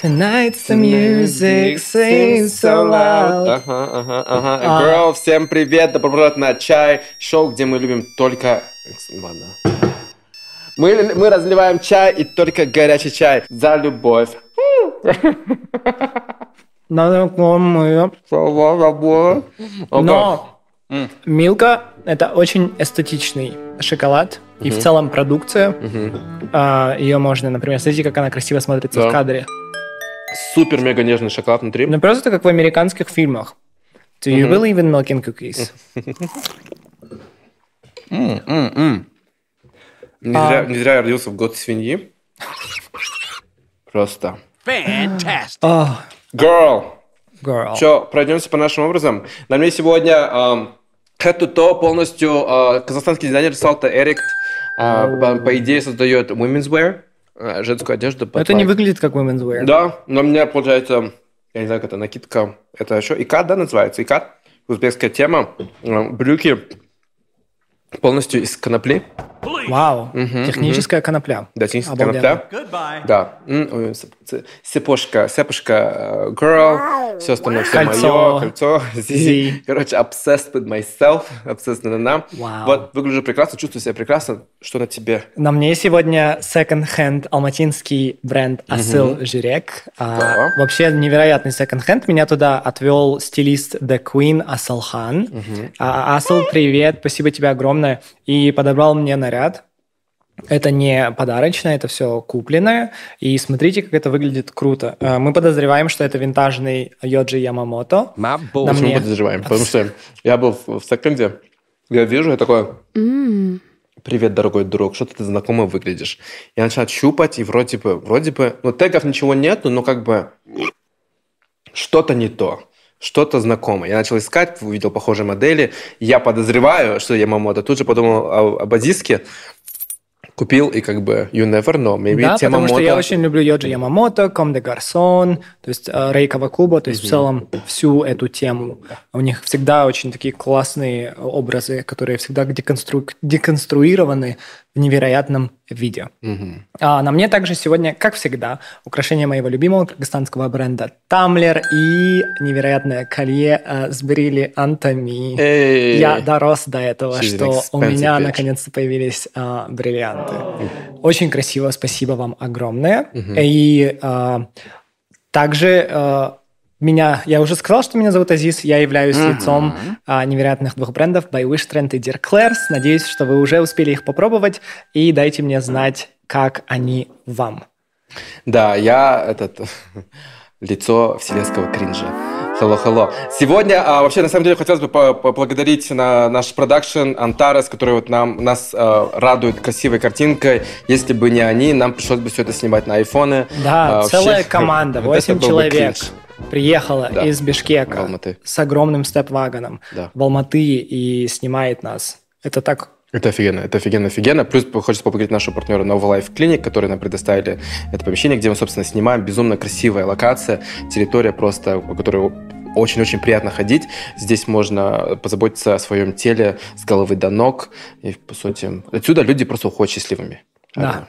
Tonight's the music seems so loud. Ага, ага, ага. А. Girl, всем привет, добро пожаловать на чай. Шоу, где мы любим только... Ладно. Мы, мы разливаем чай и только горячий чай. За любовь. Надо мы. Но. Милка – это очень эстетичный шоколад. И в целом продукция. А, Ее можно, например, смотрите, как она красиво смотрится в кадре. Супер-мега нежный шоколад внутри. Ну, просто как в американских фильмах. Do you believe in milk and cookies? М, м, м. Не, А. зря, не зря я родился в год свиньи. Просто. Oh, Girl, girl. Что, пройдемся по нашим образом. На мне сегодня эм, head to toe полностью э, казахстанский дизайнер Салта Эрик э, по, по идее создает women's wear, женскую одежду. под Это не лайк. выглядит как women's wear. Да, но у меня получается, я не знаю, как это накидка, это что, икат, да, называется? Икат? Узбекская тема. Брюки полностью из конопли. Вау. Техническая конопля. Да, техническая Обалденно. конопля. Да. М, ой, с- с- Сепошка, сепошка, э, girl, все остальное, все Кольцо. мое, кольцо, Зи. Короче, obsessed with myself, obsessed на на Вау. Вот, выгляжу прекрасно, чувствую себя прекрасно. Что на тебе? На мне сегодня second-hand алматинский бренд Асыл Жирек. А, вообще невероятный second-hand. Меня туда отвел стилист The Queen Асылхан. А, Асыл, привет, спасибо тебе огромное. И подобрал мне наряд. Это не подарочное, это все купленное. И смотрите, как это выглядит круто. А, Мы подозреваем, что это винтажный Йоджи Ямамото. На Почему мне. подозреваем? Потому что я был в, секонде, я вижу, я такой, привет, дорогой друг, что ты знакомо выглядишь. Я начал щупать, и вроде бы, вроде бы, ну, тегов ничего нету, но как бы что-то не то. Что-то знакомое. Я начал искать, увидел похожие модели. Я подозреваю, что Ямамото. Тут же подумал о- об Адиске. Купил, и как бы you never know. Maybe Да, тема потому что я мода- очень люблю Йоджи Ямамото, Ком де Гарсон, то есть э, Рей Кавакуба, то есть в целом всю эту тему. У них всегда очень такие классные образы, которые всегда деконстру- деконструированы в невероятном виде. Мгм. А на мне также сегодня, как всегда, украшение моего любимого кыргызстанского бренда Тамлер и невероятное колье э, с брили Антоми. Эй. Я дорос до этого, что у меня наконец-то появились а, бриллианты. Очень красиво, спасибо вам огромное. И а, также а, меня, я уже сказал, что меня зовут Азиз, я являюсь лицом а, невероятных двух брендов By Wish Trend и Dear Claire's. Надеюсь, что вы уже успели их попробовать, и дайте мне знать, как они вам. Да, я этот лицо вселенского кринжа. Hello, hello. Сегодня, а, вообще, на самом деле, хотелось бы по- поблагодарить на наш продакшн Антарес, который вот нам, нас а, радует красивой картинкой. Если бы не они, нам пришлось бы все это снимать на айфоны. Да, А, целая вообще, команда, вот это 8 был бы человек. кринж. Приехала Да. из Бишкека Алматы. с огромным степ-вагоном Да. в Алматы и снимает нас. Это так Это офигенно, это офигенно, офигенно. Плюс хочется поблагодарить нашего партнера Nova Life Clinic, которые нам предоставили это помещение, где мы, собственно, снимаем. Безумно красивая локация, территория просто, по которой очень-очень приятно ходить. Здесь можно позаботиться о своем теле с головы до ног. И, по сути, отсюда люди просто уходят счастливыми. Да.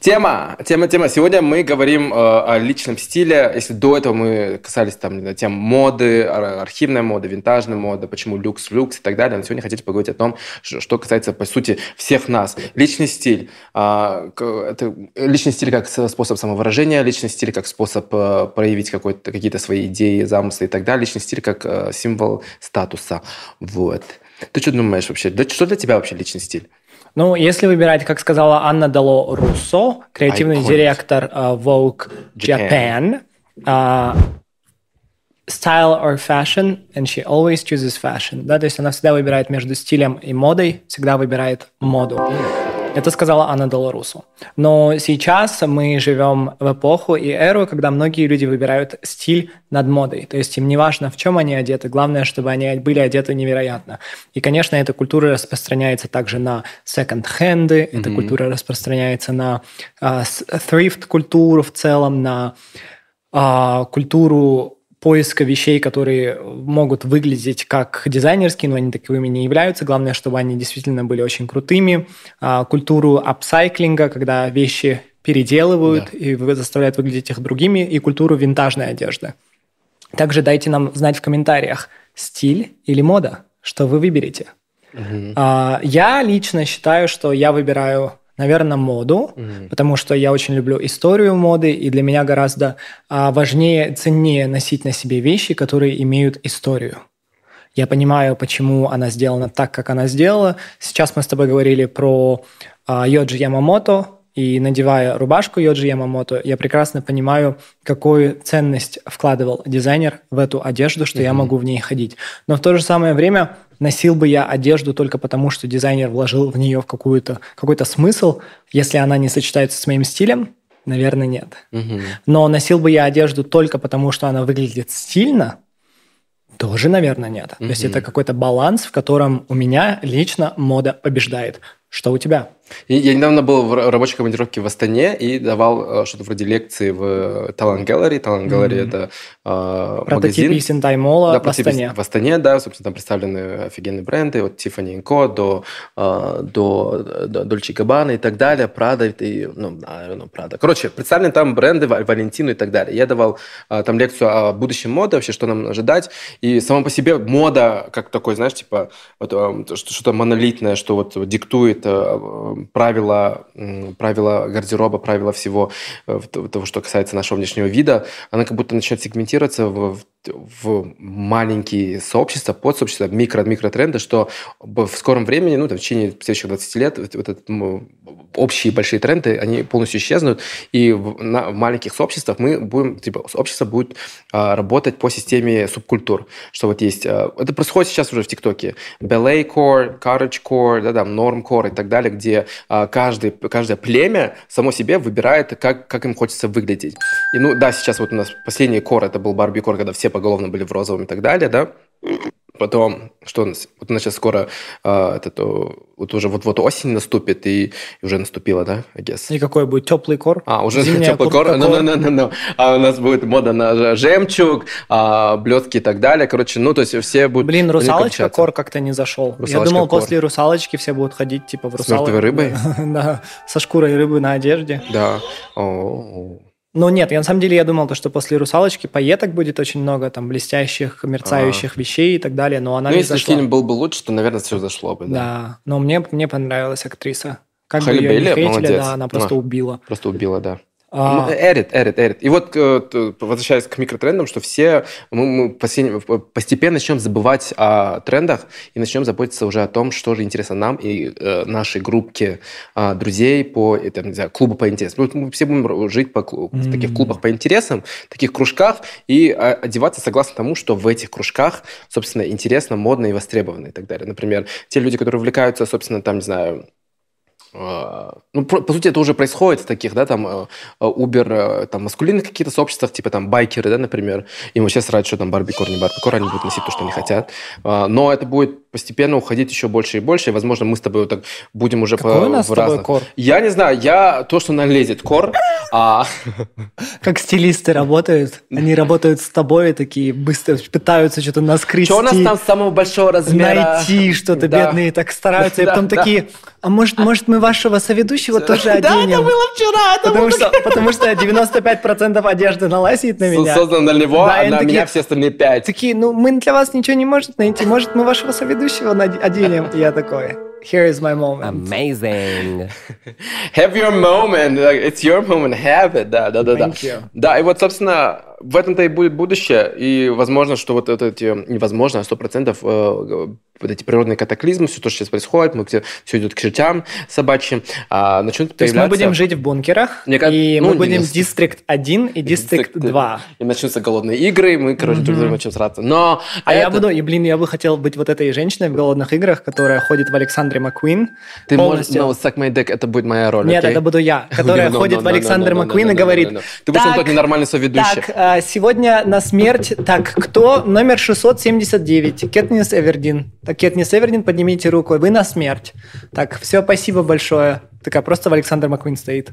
Тема, тема, тема. Сегодня мы говорим э, о личном стиле. Если до этого мы касались там тем моды, ар- архивной моды, винтажной моды, почему люкс, люкс и так далее, но сегодня хотите поговорить о том, что касается, по сути, всех нас. Личный стиль. К- это личный стиль как способ самовыражения, личный стиль как способ э, проявить какие-то свои идеи, замыслы и так далее. Личный стиль как э, символ статуса. Вот. Ты что думаешь вообще? Для- Что для тебя вообще личный стиль? Ну, если выбирать, как сказала Анна Дало Руссо, креативный Iconic. директор э, Vogue Japan, э, style or fashion, and she always chooses fashion. Да, то есть она всегда выбирает между стилем и модой, всегда выбирает моду. Это сказала Анна Долорусу. Но сейчас мы живем в эпоху и эру, когда многие люди выбирают стиль над модой. То есть им не важно, в чем они одеты, главное, чтобы они были одеты невероятно. И, конечно, эта культура распространяется также на секонд-хенды, эта культура распространяется на а, с- thrift-культуру в целом, на а, культуру поиска вещей, которые могут выглядеть как дизайнерские, но они таковыми не являются. Главное, чтобы они действительно были очень крутыми. А, культуру апсайклинга, когда вещи переделывают да. и заставляют выглядеть их другими, и культуру винтажной одежды. Также дайте нам знать в комментариях, стиль или мода, что вы выберете. Угу. Я лично считаю, что я выбираю наверное, моду, mm потому что я очень люблю историю моды, и для меня гораздо а, важнее, ценнее носить на себе вещи, которые имеют историю. Я понимаю, почему она сделана так, как она сделала. Сейчас мы с тобой говорили про а, Йоджи Ямамото, и надевая рубашку Йоджи Ямамото, я прекрасно понимаю, какую ценность вкладывал дизайнер в эту одежду, что mm я могу в ней ходить. Но в то же самое время Носил бы я одежду только потому, что дизайнер вложил в нее какую-то, какой-то смысл, если она не сочетается с моим стилем? Наверное, нет. Угу. Но носил бы я одежду только потому, что она выглядит стильно? Тоже, наверное, нет. Угу. То есть это какой-то баланс, в котором у меня лично мода побеждает. Что у тебя? Я недавно был в рабочей командировке в Астане и давал э, что-то вроде лекции в Talent Gallery. Talent Gallery mm-hmm. это э, Прототип магазин. Синтай Мола да, в Астане. В Астане, да. Собственно, там представлены офигенные бренды. От Tiffany Co. до, э, до, до Dolce Gabbana и так далее. Prada и, ну, ну, Prada. Короче, представлены там бренды Валентину и так далее. Я давал э, там лекцию о будущем моды, вообще, что нам ожидать. И само по себе мода, как такой, знаешь, типа, вот, э, что-то монолитное, что вот диктует э, правила, правила гардероба, правила всего э, того, что касается нашего внешнего вида, она как будто начинает сегментироваться в, в маленькие сообщества, подсообщества, микро-микротренды, что в скором времени, ну, там, в течение следующих 20 лет, вот, этот, общие большие тренды, они полностью исчезнут, и в, на, в маленьких сообществах мы будем, типа, сообщество будет а, работать по системе субкультур, что вот есть, а, это происходит сейчас уже в ТикТоке, ballet core, cottage core, да, там, norm core и так далее, где а, каждый, каждое племя само себе выбирает, как, как им хочется выглядеть. И, ну, да, сейчас вот у нас последний кор, это был Барби кор, когда все поголовно были в розовом и так далее, да, Потом, что у нас? Вот у нас сейчас скоро, э, это, то, вот уже вот-вот осень наступит, и, и уже наступила, да, I guess. И какой будет теплый кор? А, уже Зимняя теплый кор. Ну, ну, ну, ну, ну. А у нас будет мода на жемчуг, а, блестки и так далее. Короче, ну, то есть все будут... Блин, русалочка кор как-то не зашел. Русалочка Я думал, кор. после русалочки все будут ходить, типа, в русалочку. С мертвой рыбой? Да, со шкурой рыбы на одежде. Да. О-о-о. Но нет, я на самом деле я думал, то, что после русалочки поеток будет очень много там блестящих, мерцающих а. вещей и так далее, но она ну, не если зашла. фильм был бы лучше, то, наверное, все зашло бы. Да, да но мне, мне понравилась актриса. Как Холли бы ее Бейли, не хейтили, молодец. да, она просто а, убила. Просто убила, да. А... Ну, эрит, эрит, эрит. И вот, э, возвращаясь к микротрендам, что все мы, мы постепенно начнем забывать о трендах и начнем заботиться уже о том, что же интересно нам и э, нашей группке э, друзей по это, не знаю, клубу по интересам. Мы все будем жить по, в таких клубах по интересам, таких кружках и а, одеваться согласно тому, что в этих кружках, собственно, интересно, модно и востребовано и так далее. Например, те люди, которые увлекаются, собственно, там, не знаю, а, ну, по, сути, это уже происходит в таких, да, там, э, э, Uber, э, там, маскулинных каких-то сообществах, типа, там, байкеры, да, например, им вообще срать, что там барбикор, не барбикор, они будут носить то, что они хотят. А, но это будет постепенно уходить еще больше и больше, и, возможно, мы с тобой вот так будем уже Какой по, у нас в разных... кор? Я не знаю, я то, что налезет кор, а... Как стилисты работают, они работают с тобой, такие быстро пытаются что-то наскрести. Что у нас там самого большого размера? Найти что-то, бедные так стараются, и потом такие, а может, может мы вашего соведущего тоже оденем? Да, это было вчера, это потому что, потому что 95% одежды налазит на меня. Создано для него, а на меня все остальные 5. Такие, ну мы для вас ничего не можем найти, может мы вашего соведущего ведущего оденем. Я такой, here is my moment. Amazing. have your moment. It's your moment. Have it. Да, да, да. Thank да. You. Да, и вот, собственно, в этом-то и будет будущее. И возможно, что вот это эти, невозможно, а сто процентов э, вот эти природные катаклизмы, все то, что сейчас происходит, мы, все идет к чертям собачьим, а, начнут То есть мы будем жить в бункерах, Мне, и ну, мы будем Дистрикт 1 и Дистрикт 2. И начнутся голодные игры, и мы, короче, друг другу начнем сраться. Но а это... я буду, и, блин, я бы хотел быть вот этой женщиной в голодных играх, которая ходит в Александре Маккуин. Ты можешь, no, suck my dick, это будет моя роль, Нет, okay? это буду я, которая ходит в Александр Маккуин и говорит... Ты будешь тот ненормальный соведущий. Так, а, сегодня на смерть... Так, кто номер 679? Кетнис Эвердин. Так, Кетнис Эвердин, поднимите руку. Вы на смерть. Так, все, спасибо большое. Такая просто в Александр Маккуин стоит.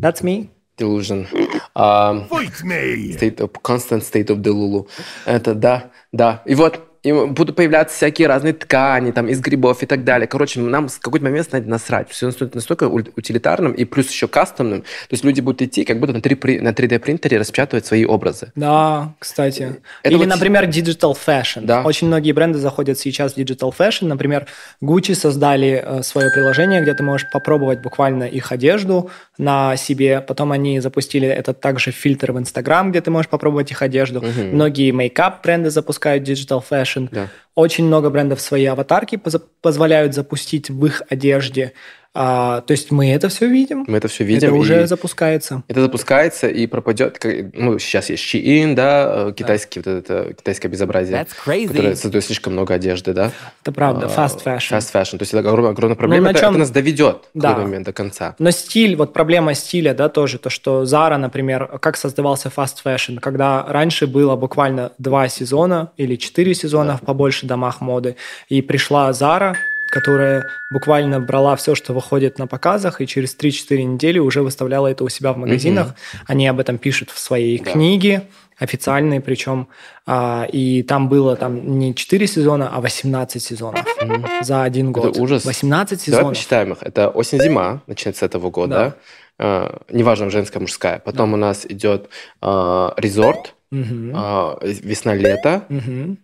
That's me. Delusion. А, state of, constant state of Delulu. Это да, да. И вот и будут появляться всякие разные ткани, там, из грибов и так далее. Короче, нам в какой-то момент станет насрать. Все настолько, настолько утилитарным и плюс еще кастомным. То есть люди будут идти, как будто на, 3, на 3D-принтере распечатывать свои образы. Да, кстати. Это Или, вот... например, digital fashion. Да. Очень многие бренды заходят сейчас в digital fashion. Например, Gucci создали э, свое приложение, где ты можешь попробовать буквально их одежду на себе. Потом они запустили этот также фильтр в Instagram, где ты можешь попробовать их одежду. Угу. Многие мейкап бренды запускают digital fashion. Да. Очень много брендов свои аватарки поз- позволяют запустить в их одежде. А, то есть мы это все видим. Мы это все видим. Это уже запускается. Это запускается и пропадет. Ну, сейчас есть Shein, да, э, китайский, да. вот это китайское безобразие. Которое создает слишком много одежды, да. Это правда, а, fast fashion. Fast fashion. То есть это огромная, огромная проблема. Ну, это, чем... это нас доведет да. к момент до конца. Но стиль, вот проблема стиля, да, тоже, то, что Zara, например, как создавался fast fashion, когда раньше было буквально два сезона или четыре сезона да. в побольше домах моды, и пришла Zara, которая буквально брала все, что выходит на показах, и через 3-4 недели уже выставляла это у себя в магазинах. Mm-hmm. Они об этом пишут в своей да. книге, официальной причем. А, и там было там не 4 сезона, а 18 сезонов mm-hmm. за один год. Это ужас. 18 сезонов. Давай посчитаем их. Это осень-зима, начинается с этого года. Да. А, неважно, женская, мужская. Потом да. у нас идет а, резорт, mm-hmm. а, весна-лето, mm-hmm.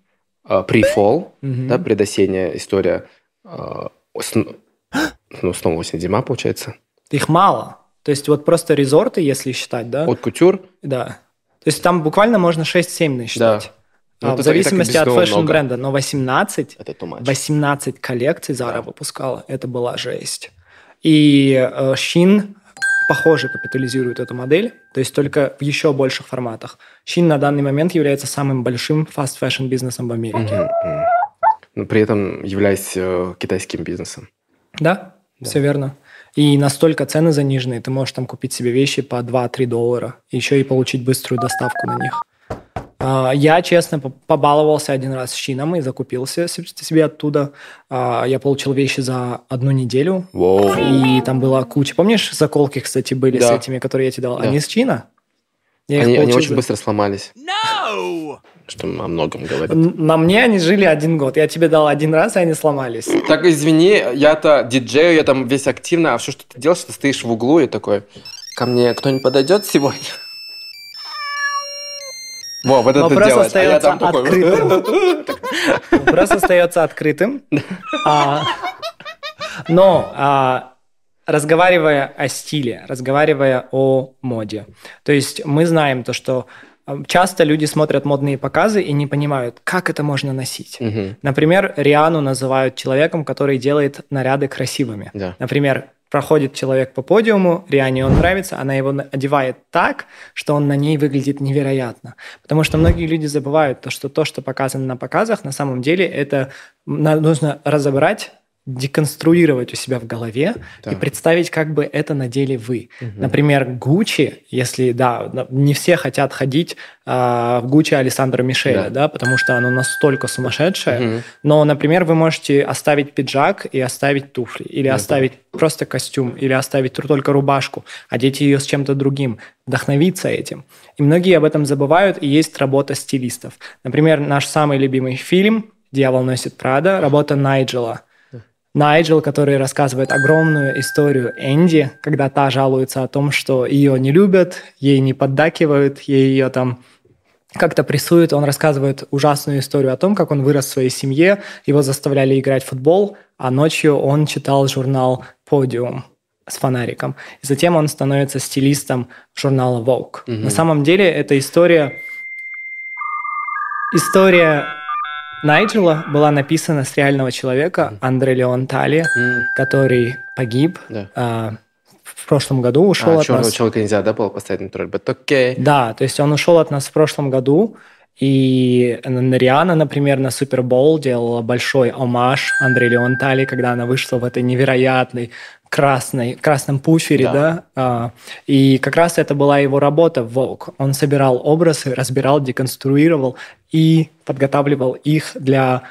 а, pre-fall, mm-hmm. да, предосенняя история ну, снова осень, зима, получается. Их мало. То есть вот просто резорты, если считать, да? От кутюр? Да. То есть там буквально можно 6-7 насчитать. Да. Ну, в зависимости от fashion-бренда. Но 18, это 18 коллекций Zara да. выпускала. Это была жесть. И э, Shein похоже капитализирует эту модель, то есть только в еще больших форматах. Shein на данный момент является самым большим fast fashion бизнесом в Америке. Mm-hmm но при этом являясь э, китайским бизнесом. Да, да, все верно. И настолько цены заниженные, ты можешь там купить себе вещи по 2-3 доллара, еще и получить быструю доставку на них. А, я, честно, побаловался один раз с Чином и закупился себе оттуда. А, я получил вещи за одну неделю. Воу. И там была куча. Помнишь, заколки, кстати, были да. с этими, которые я тебе дал? Да. Они с Чина? Я они, они очень быстро сломались. No! Что о многом говорит. На мне они жили один год. Я тебе дал один раз, и они сломались. Так, извини, я-то диджею, я там весь активно, а все, что ты делаешь, ты стоишь в углу и такой, ко мне кто-нибудь подойдет сегодня? Во, вот это Вопрос делает. остается а открытым. Вопрос остается открытым. А, но а, разговаривая о стиле, разговаривая о моде. То есть мы знаем то, что часто люди смотрят модные показы и не понимают, как это можно носить. Угу. Например, Риану называют человеком, который делает наряды красивыми. Да. Например, проходит человек по подиуму, Риане он нравится, она его одевает так, что он на ней выглядит невероятно. Потому что многие люди забывают то, что то, что показано на показах, на самом деле это нужно разобрать деконструировать у себя в голове да. и представить, как бы это надели вы. Угу. Например, Гуччи, если, да, не все хотят ходить э, в Гуччи Александра Мишеля, да. да, потому что оно настолько сумасшедшее, угу. но, например, вы можете оставить пиджак и оставить туфли, или да, оставить да. просто костюм, или оставить только рубашку, одеть ее с чем-то другим, вдохновиться этим. И многие об этом забывают, и есть работа стилистов. Например, наш самый любимый фильм «Дьявол носит Прада», работа Найджела – Найджел, который рассказывает огромную историю Энди, когда та жалуется о том, что ее не любят, ей не поддакивают, ей ее там как-то прессуют. Он рассказывает ужасную историю о том, как он вырос в своей семье, его заставляли играть в футбол, а ночью он читал журнал «Подиум» с фонариком. И затем он становится стилистом журнала Vogue. Угу. На самом деле эта история... История Найджела была написана с реального человека, Андре Леон Тали, mm. который погиб. Да. А, в прошлом году ушел а, от нас. человека нельзя, да, было поставить на тролль, but okay. Да, то есть он ушел от нас в прошлом году, и Риана, например, на Супербол делала большой омаж Андре Леон Тали, когда она вышла в этой невероятной красной, красном пуфере, да. да? А, и как раз это была его работа в Vogue. Он собирал образы, разбирал, деконструировал и подготавливал их для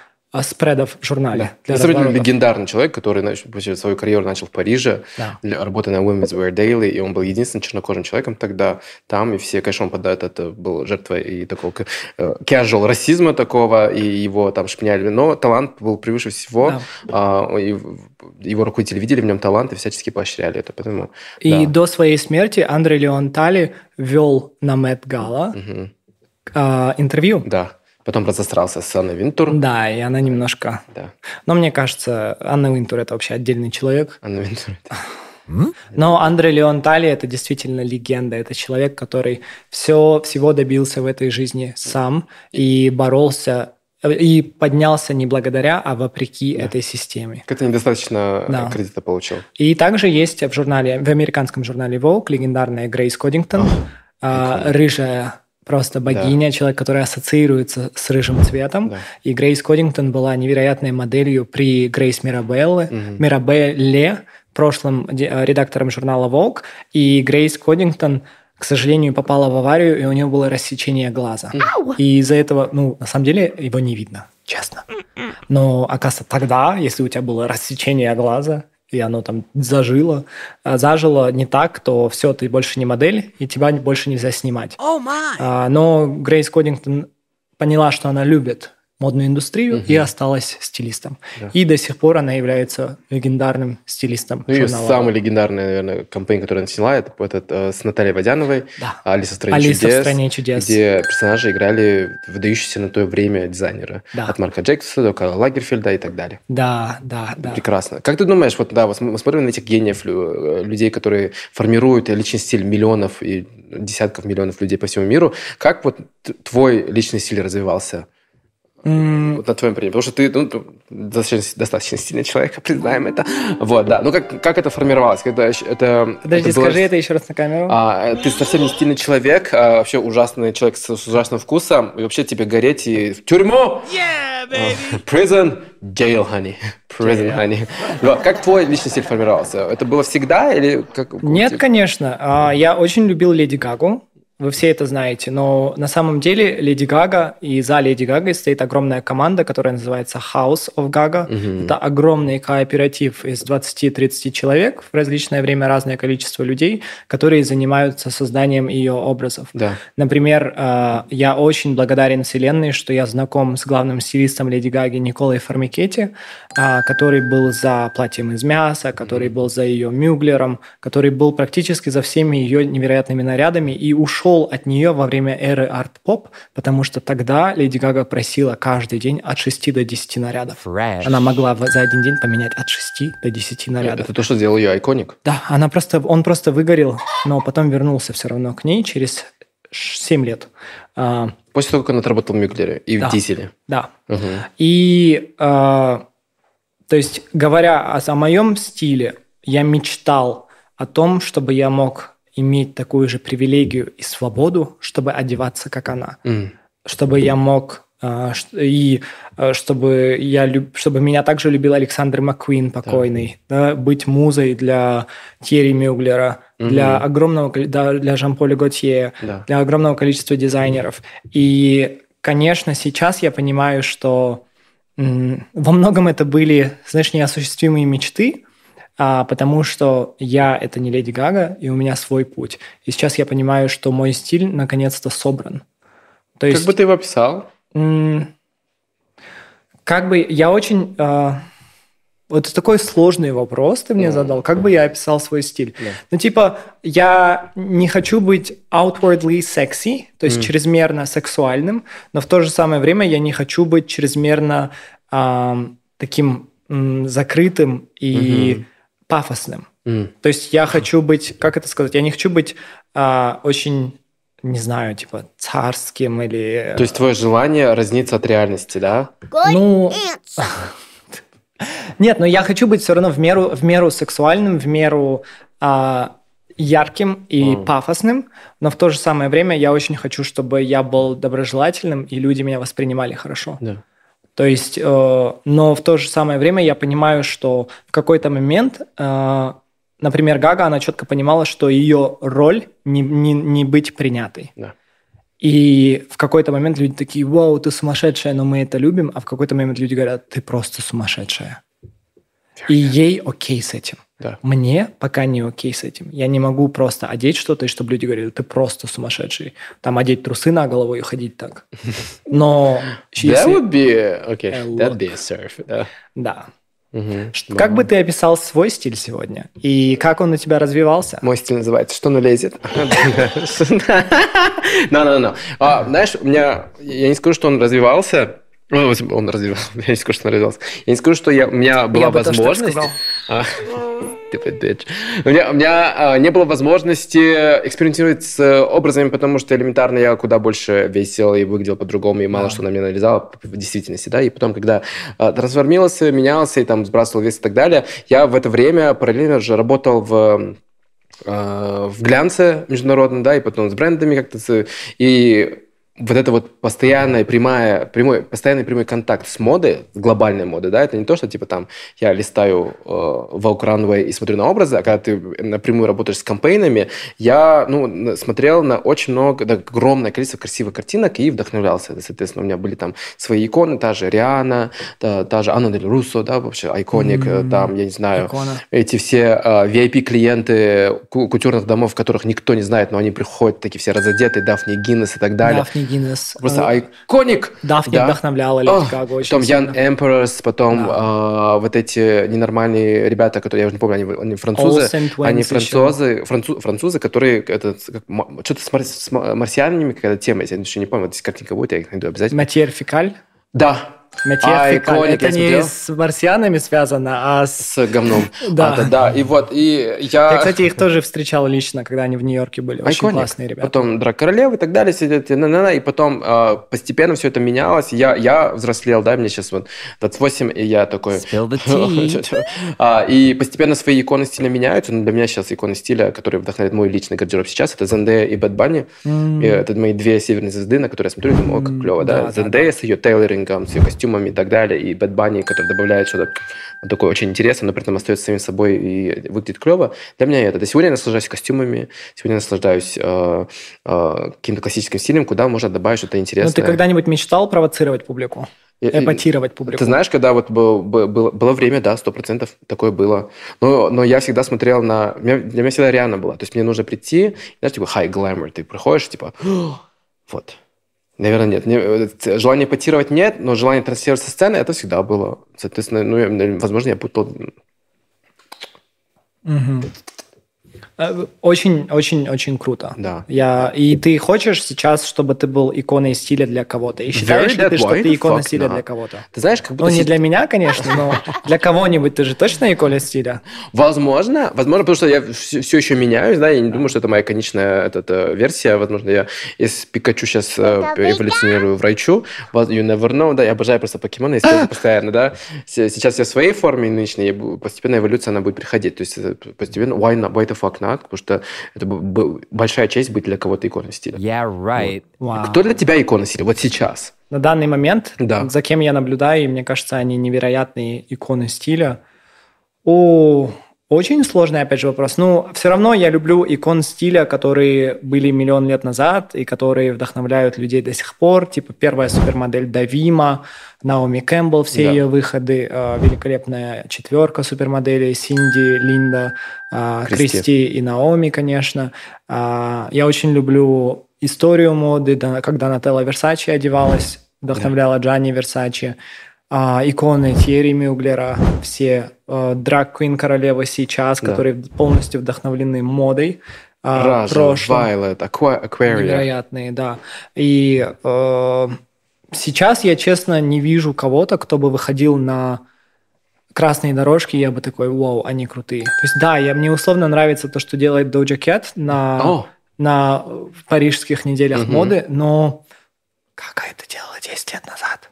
спредов в журнале. Да. Для легендарный человек, который значит, свою карьеру начал в Париже, да. работая на Women's Wear Daily, и он был единственным чернокожим человеком тогда там, и все, конечно, он под это был жертвой и такого э, casual расизма такого, и его там шпиняли, но талант был превыше всего, да. а, и его руководители видели в нем талант и всячески поощряли это, поэтому... И да. до своей смерти Андрей Леон Тали вел на Мэтт Гала угу. интервью. Да. Потом разосрался с Анной Винтур. Да, и она немножко... Да. Но мне кажется, Анна Винтур – это вообще отдельный человек. Анна Винтур Но Андре Леон Тали – это действительно легенда. Это человек, который все, всего добился в этой жизни сам и боролся и поднялся не благодаря, а вопреки да. этой системе. Ты недостаточно да. кредита получил. И также есть в журнале, в американском журнале Vogue легендарная Грейс Кодингтон, а, рыжая просто богиня, да. человек, который ассоциируется с рыжим цветом. Да. И Грейс Кодингтон была невероятной моделью при Грейс Мирабелле, угу. Мирабелле, прошлым редактором журнала Vogue. И Грейс Кодингтон, к сожалению, попала в аварию, и у нее было рассечение глаза. Ау. И из-за этого, ну, на самом деле, его не видно, честно. Но, оказывается, тогда, если у тебя было рассечение глаза, и оно там зажило, а, зажило не так, то все, ты больше не модель, и тебя больше нельзя снимать. Oh my. Но Грейс Кодингтон поняла, что она любит модную индустрию угу. и осталась стилистом. Да. И до сих пор она является легендарным стилистом. Ну, ее самый легендарный, наверное, кампейн, который она сняла, это этот, э, с Натальей Водяновой да. «Алиса в стране Алиса чудес», в стране чудес, где персонажи играли выдающиеся на то время дизайнеры. Да. От Марка Джексона до Карла Лагерфельда и так далее. Да, да, да. Прекрасно. Как ты думаешь, вот да, мы смотрим на этих гениев, э, людей, которые формируют личный стиль миллионов и десятков миллионов людей по всему миру, как вот твой личный стиль развивался? Mm. Вот на твоем примере. Потому что ты ну, достаточно, достаточно сильный человек, признаем это. Вот, да. Ну, как, как это формировалось? Когда это, Подожди, это было... скажи это еще раз на камеру. А, ты совсем не стильный человек, а вообще ужасный человек с, с ужасным вкусом, и вообще тебе гореть и в тюрьму! Yeah, baby! Prison, jail, honey. Prison, honey. Но как твой личный стиль формировался? Это было всегда или как? Нет, конечно. А, я очень любил Леди Гагу. Вы все это знаете, но на самом деле Леди Гага и за Леди Гагой стоит огромная команда, которая называется House of Gaga. Угу. Это огромный кооператив из 20-30 человек, в различное время разное количество людей, которые занимаются созданием ее образов. Да. Например, э, я очень благодарен Вселенной, что я знаком с главным стилистом Леди Гаги Николой Формикетти, э, который был за платьем из мяса, который был за ее мюглером, который был практически за всеми ее невероятными нарядами и ушел ушел от нее во время эры арт-поп, потому что тогда Леди Гага просила каждый день от 6 до 10 нарядов. Fresh. Она могла за один день поменять от 6 до 10 нарядов. Это то, что сделал ее айконик? Да, она просто, он просто выгорел, но потом вернулся все равно к ней через 7 лет. А, После того, как он отработал в Мюглере и да, в Дизеле. Да. Угу. И, а, то есть, говоря о, о моем стиле, я мечтал о том, чтобы я мог иметь такую же привилегию и свободу, чтобы одеваться, как она. Mm. Чтобы я мог а, и а, чтобы я чтобы меня также любил Александр Маккуин покойный, да. Да, быть музой для Терри Мюглера, угу. для огромного да, для Жан-Поля Готье, да. для огромного количества дизайнеров. И, конечно, сейчас я понимаю, что во многом это были, знаешь, неосуществимые мечты, а, потому что я это не Леди Гага, и у меня свой путь. И сейчас я понимаю, что мой стиль наконец-то собран. То есть, как бы ты его описал? Как бы я очень... А, вот такой сложный вопрос ты мне задал. Как бы я описал свой стиль? Yeah. Ну, типа, я не хочу быть outwardly sexy, то есть mm. чрезмерно сексуальным, но в то же самое время я не хочу быть чрезмерно э, таким м, закрытым и mm-hmm пафосным. Mm. То есть я хочу быть, как это сказать, я не хочу быть а, очень, не знаю, типа царским или... То есть твое желание разнится от реальности, да? Ну... Нет, но я хочу быть все равно в меру, в меру сексуальным, в меру а, ярким и mm. пафосным, но в то же самое время я очень хочу, чтобы я был доброжелательным и люди меня воспринимали хорошо. Yeah. То есть, э, но в то же самое время я понимаю, что в какой-то момент, э, например, Гага, она четко понимала, что ее роль не, не, не быть принятой. Да. И в какой-то момент люди такие, вау, ты сумасшедшая, но мы это любим, а в какой-то момент люди говорят, ты просто сумасшедшая. И ей окей с этим. Да. Мне пока не окей с этим. Я не могу просто одеть что-то, и чтобы люди говорили, ты просто сумасшедший. Там одеть трусы на голову и ходить так. Но That would be... Okay, A that'd be a surf. Да. Мгм. Как бы ты описал свой стиль сегодня? И как он у тебя развивался? Мой стиль называется «Что налезет?» No, no, no. А, Знаешь, у меня... Я не скажу, что он развивался. Ну, Он развивался. Я не скажу, что он развивался. Я не скажу, что я, у меня была Я возможность... А. У меня, у меня а, не было возможности экспериментировать с образами, потому что элементарно я куда больше весил и выглядел по-другому, и мало Да. что на меня налезало в действительности, да, и потом, когда а, трансформировался, менялся, и там сбрасывал вес и так далее, я в это время параллельно же работал в э, в глянце международном, да, и потом с брендами как-то, и вот это вот постоянная прямая, прямой, постоянный прямой контакт с модой, с глобальной модой, да, это не то, что типа там я листаю э, Vogue Runway и смотрю на образы, а когда ты напрямую работаешь с кампейнами, я, ну, смотрел на очень много, да, огромное количество красивых картинок и вдохновлялся. Соответственно, у меня были там свои иконы, та же Риана, та, та же Анна Дель Руссо, да, вообще, айконик, М, там, я не знаю, Икона. эти все э, VIP-клиенты ку- кутюрных домов, которых никто не знает, но они приходят такие все разодетые, Дафни Гиннес и так далее. Дафни Просто Э, айконик! Дафни Да. вдохновляла Ох, Леди Гагу очень Потом Ян сильно. Эмперорс, потом э, вот эти ненормальные ребята, которые, я уже не помню, они, они французы. Они французы, францу- французы, которые это, как что-то с, мар- с ма- марсианами, какая-то тема, я еще не помню, вот картинка будет, я их найду обязательно. Матьер Фекаль. Да, Матьер А, Это не смотрел. с марсианами связано, а с... с говном. Да. А, да, да, и вот, и я... Я, кстати, их тоже встречал лично, когда они в Нью-Йорке были. Очень Айконик. классные ребята. Потом Драк Королев и так далее. сидят, и потом э, постепенно все это менялось. Я, я взрослел, да, мне сейчас вот 28, и я такой... Spill the tea. А, и постепенно свои иконы стиля меняются. Но для меня сейчас иконы стиля, которые вдохновляют мой личный гардероб сейчас, это Зендея и Bad Bunny. И это мои две северные звезды, на которые я смотрю и думаю, о, как клево, да, да. да, Зендея с ее tailoring ом, с ее костюмами и так далее, и Bad Bunny, который добавляет что-то такое очень интересное, но при этом остается самим собой и выглядит клево. Для меня это. Да сегодня я наслаждаюсь костюмами, сегодня я наслаждаюсь э, э, каким-то классическим стилем, куда можно добавить что-то Ну, интересное. ты когда-нибудь мечтал провоцировать публику? И- Эпатировать публику? Ты знаешь, когда вот был- был- было, было время, да, сто процентов такое было. Но, но я всегда смотрел на... для меня всегда реально было. То есть мне нужно прийти, знаешь, типа high glamour. Ты приходишь, типа, вот. Наверное, нет. Не- э, желание эпатировать нет, но желание транслировать со сцены, это всегда было. Соответственно, ну, возможно, я путал... Мгм. Э, Очень, очень, очень круто. Да. Я... И ты хочешь сейчас, чтобы ты был иконой стиля для кого-то? И считаешь ли ты, что ты икона fuck стиля not? для кого-то? Ты знаешь, как Ну, будто... не сид- для меня, конечно, но для кого-нибудь ты же точно икона стиля? Возможно, возможно, потому что я все, еще меняюсь, да, я не думаю, что это моя конечная эта, эта версия, возможно, я из Пикачу сейчас эволюционирую в Райчу, you never know, да, я обожаю просто покемоны, естественно, постоянно, да, сейчас я в своей форме нынешней, я постепенно эволюция, она будет приходить, то есть это постепенно, why, not, why the fuck not, потому что это большая честь быть для кого-то иконой стиля. Yeah, right. Вау. Кто для тебя икона стиля, вот сейчас? На данный момент, Да. за кем я наблюдаю, и мне кажется, они невероятные иконы стиля. О, очень сложный, опять же, вопрос. Ну, все равно я люблю икон стиля, которые были миллион лет назад и которые вдохновляют людей до сих пор. Типа первая супермодель Давима, Наоми Кэмпбелл, все Да. ее выходы, э, великолепная четверка супермоделей, Синди, Линда, э, Кристи. Кристи и Наоми, конечно. А, Я очень люблю историю моды, да, когда Нателла Версачи одевалась, вдохновляла Джанни Версачи. А, иконы Тьерри Мюглера, все драг Квин королевы сейчас, Да. которые полностью вдохновлены модой. а, Ража, прошлым. Violet, Aquaria. Невероятные, да. И э, сейчас я, честно, не вижу кого-то, кто бы выходил на красные дорожки, я бы такой, вау, они крутые. То есть, да, я, мне условно нравится то, что делает Doja Cat на, О, на парижских неделях Мгм. моды, но как это делала 10 лет назад?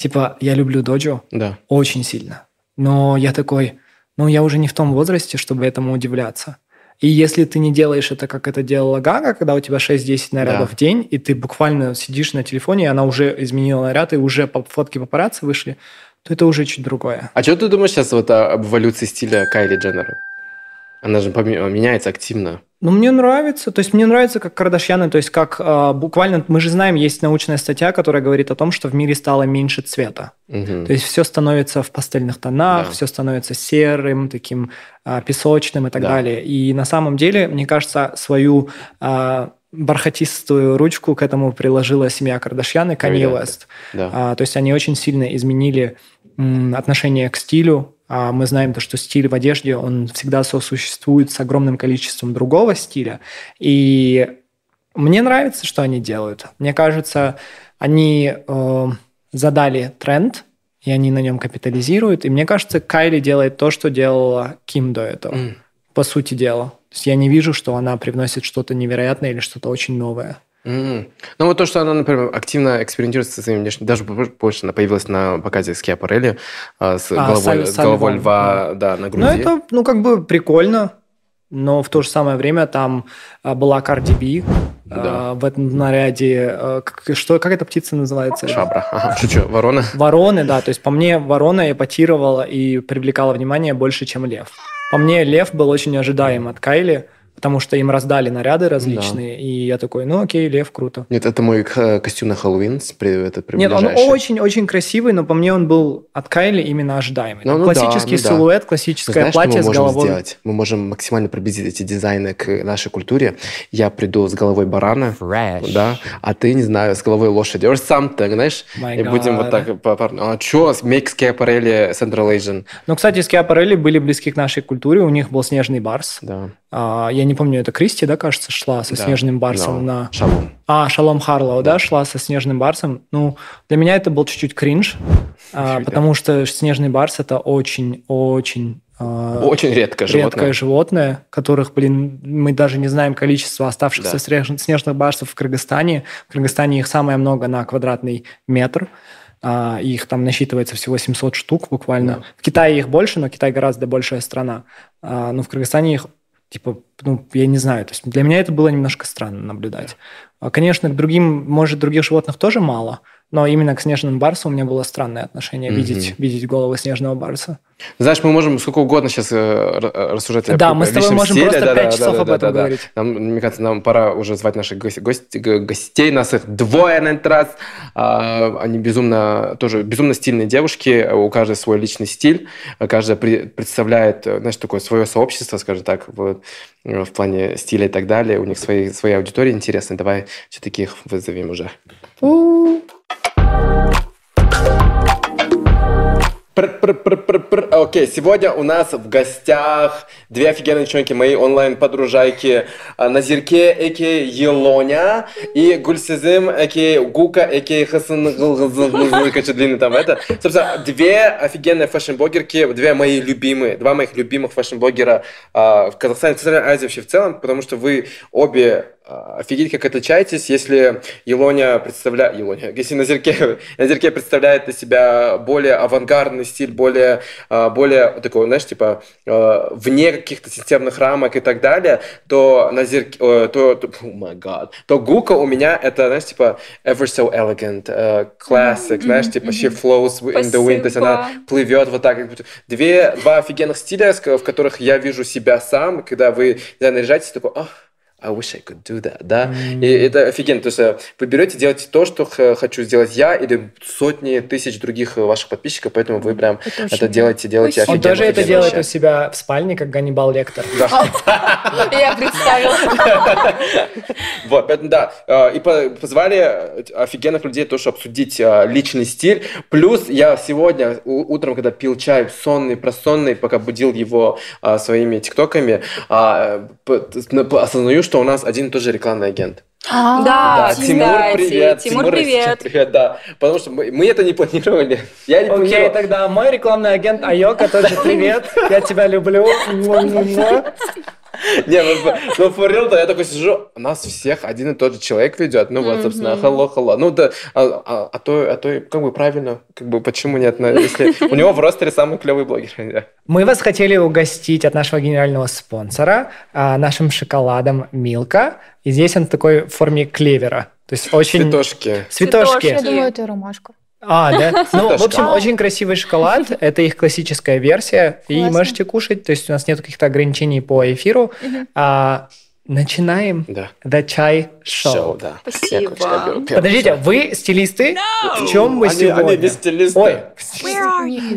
Типа, я люблю Доджо да. очень сильно, но я такой, ну, я уже не в том возрасте, чтобы этому удивляться. И если ты не делаешь это, как это делала Гага, когда у тебя 6-10 нарядов Да. в день, и ты буквально сидишь на телефоне, и она уже изменила наряд, и уже по- фотки папарацци вышли, то это уже чуть другое. А что ты думаешь сейчас вот об эволюции стиля Кайли Дженнера? Она же меняется активно. Ну, мне нравится. То есть мне нравится, как Кардашьяны, то есть как э, буквально, мы же знаем, есть научная статья, которая говорит о том, что в мире стало меньше цвета. Мгм. То есть все становится в пастельных тонах, Да. все становится серым, таким а, песочным и так Да. далее. И на самом деле, мне кажется, свою а, бархатистую ручку к этому приложила семья Кардашьян и Канье. Уэст. Да. А, то есть они очень сильно изменили м, отношение к стилю. А мы знаем то, что стиль в одежде, он всегда сосуществует с огромным количеством другого стиля. И мне нравится, что они делают. Мне кажется, они э, задали тренд, и они на нем капитализируют. И мне кажется, Кайли делает то, что делала Ким до этого. М. По сути дела. То есть я не вижу, что она привносит что-то невероятное или что-то очень новое. М. Ну, вот то, что она, например, активно экспериментирует со своим внешним... Даже больше она появилась на показе с Киапарелли с А, головой, Саль- с головой Сальвон, льва да, на груди. Ну, это, ну, как бы прикольно, но в то же самое время там а, была Cardi B Да. а, в этом наряде. а, как, что, как эта птица называется? Шабра. Ага, шучу. Ворона. Вороны, да. То есть по мне ворона эпатировала и привлекала внимание больше, чем лев. По мне лев был очень ожидаем от Кайли, потому что им раздали наряды различные, и я такой, ну окей, лев, круто. Нет, это мой э, костюм на Хэллоуин. Это Нет, он очень-очень красивый, но по мне он был от Кайли именно ожидаемый. Ну, ну да, классический ну да. силуэт, Ты классическое знаешь, что платье мы с можем головой. сделать? Мы можем максимально приблизить эти дизайны к нашей культуре. Я приду с головой барана, Fresh. да, а ты, не знаю, с головой лошади. Or something, знаешь? My и будем вот God. так. А что, make Schiaparelli Central Asian? Ну, кстати, Скиапарелли были близки к нашей культуре, у них был снежный барс. Да. А, я не помню, это Кристи, да, кажется, шла со Да. снежным барсом Да. на... Шалом. А, Шалом Харлоу, да, шла со снежным барсом. Ну, для меня это был чуть-чуть кринж, а, Чуть, да. потому что снежный барс это очень-очень а, Очень редкое животное. редкое животное, которых, блин, мы даже не знаем количество оставшихся Да. снежных барсов в Кыргызстане. В Кыргызстане их самое много на квадратный метр. А, их там насчитывается всего 700 штук буквально. Да. В Китае их больше, но Китай гораздо большая страна. А, но в Кыргызстане их, типа, ну, я не знаю. То есть для меня это было немножко странно наблюдать. А, Конечно, к другим, может, других животных тоже мало, но именно к снежным барсу у меня было странное отношение Мгм. видеть, видеть голову снежного барса. Знаешь, мы можем сколько угодно сейчас рассуждать о Да, мы с тобой можем стиле. просто Да, пять да, часов да, об да, этом да, да. говорить. Нам, мне кажется, нам пора уже звать наших гостей, гости- г- гостей. Нас их двое на этот раз. А, Они безумно, тоже безумно стильные девушки. У каждой свой личный стиль. Каждая при- представляет, э, знаешь, такое свое сообщество, скажем так, в, э, в плане стиля и так далее. У них свои, своя аудитория интересная. Давай все-таки их вызовем уже. Окей, сегодня у нас в гостях две офигенные девчонки, мои онлайн-подружайки а, Назерке, эки Елоня, и Гульсезим, эки Гука, эки Хасан, короче, длинный там это. Собственно, две офигенные fashion-блогерки, две мои любимые, два моих любимых fashion-блогера а, в Казахстане, в Центральной Азии вообще в целом, потому что вы обе а, офигеть, как отличаетесь, если Елоня представляет... Елоня, если Назерке, Назерке представляет из себя более авангардный стиль, более, а, более такой, знаешь, типа а, вне каких-то системных рамок и так далее, то Назирке... э, То, то, oh my God, то Гука у меня это, знаешь, типа ever so elegant, э, classic, знаешь, типа she flows in the wind, то есть она Спасибо. плывет вот так. Две, два офигенных стиля, в которых я вижу себя сам, когда вы не знаю, наряжаетесь, такой, «Ах, I wish I could do that, да? И это офигенно. То есть э, вы берете, делаете то, что хочу сделать я или сотни тысяч других э, ваших подписчиков, поэтому вы прям Это это, делаете, делаете Спасибо. Он офигенно. тоже это офигенные делает у вещи. себя в спальне, как Ганнибал Лектор. Я представила. Вот, поэтому да. Э, И по- позвали офигенных людей тоже обсудить личный стиль. Плюс я сегодня у- утром, когда пил чай, сонный, просонный, пока будил его своими тиктоками, а, осознаю, что у нас один и тот же рекламный агент. Да, Да, Тимур, привет. Тимур, Тимур, привет. привет, да. Потому что мы, мы это не планировали. Я не Окей, планировал. тогда мой рекламный агент Айока тоже привет. Я тебя люблю. Не, ну, ну for real, я такой сижу, нас всех один и тот же человек ведет. Ну вот, собственно, hello, hello. Ну да, а, а- а то, а то как бы правильно, как бы почему нет, если у него в ростере самый клевый блогер. Мы вас хотели угостить от нашего генерального спонсора а, нашим шоколадом Милка. И здесь он такой в форме клевера. То есть очень... Цветошки. Цветошки. Я думаю, это ромашка. А, да? Ну, в общем, очень красивый шоколад. Это их классическая версия. И можете кушать. То есть у нас нет каких-то ограничений по эфиру. Начинаем Да. The Chai Show. Шоу, да. Спасибо. Я, Подождите, вы стилисты? В чем вы Они- сегодня? они без стилиста. Ой,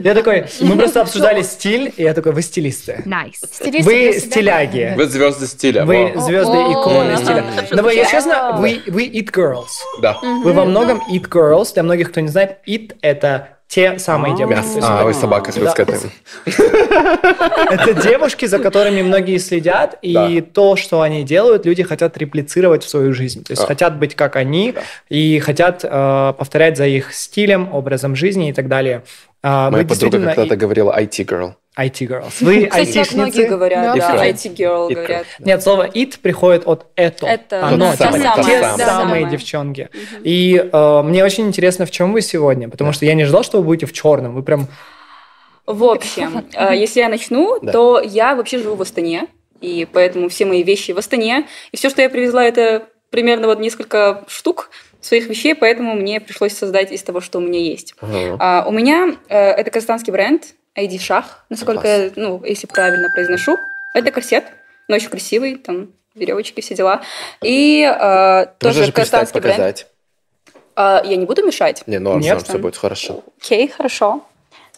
я такой, мы просто обсуждали стиль, и я такой, вы стилисты. Nice. Вы стиляги. Вы звезды стиля. Вы звезды иконы стиля. Но вы, если честно, вы, вы it girls. Да. Вы во многом it girls. Для многих, кто не знает, it это те самые девушки. То есть А, вы собака с русской. Это девушки, за которыми многие следят, и то, что они делают, люди хотят реплицировать в свою жизнь. То есть А. хотят быть как они, и хотят э, повторять за их стилем, образом жизни и так далее. А, Моя вы подруга действительно когда-то и- говорила IT girl. IT girls. Вы Кстати, так многие говорят, И да, правда. IT-girl И говорят. Нет, слово it приходит от это. Это Оно, та типа, самая, те та самые, самая. девчонки. И э, мне очень интересно, в чем вы сегодня, потому что я не ждал, что вы будете в черном. Вы прям В общем, э, если я начну, Да. то я вообще живу в Астане, и поэтому все мои вещи в Астане. И все, что я привезла, это примерно вот несколько штук своих вещей, поэтому мне пришлось создать из того, что у меня есть. Ага. А, у меня э, это казахстанский бренд ID Шах, насколько Класс. я, ну, если правильно произношу. Это корсет, но очень красивый, там веревочки, все дела. И э, Можно тоже же перестать казахстанский бренд. А, я не буду мешать. Не, норм, Нет, норм, все будет хорошо. Окей, хорошо.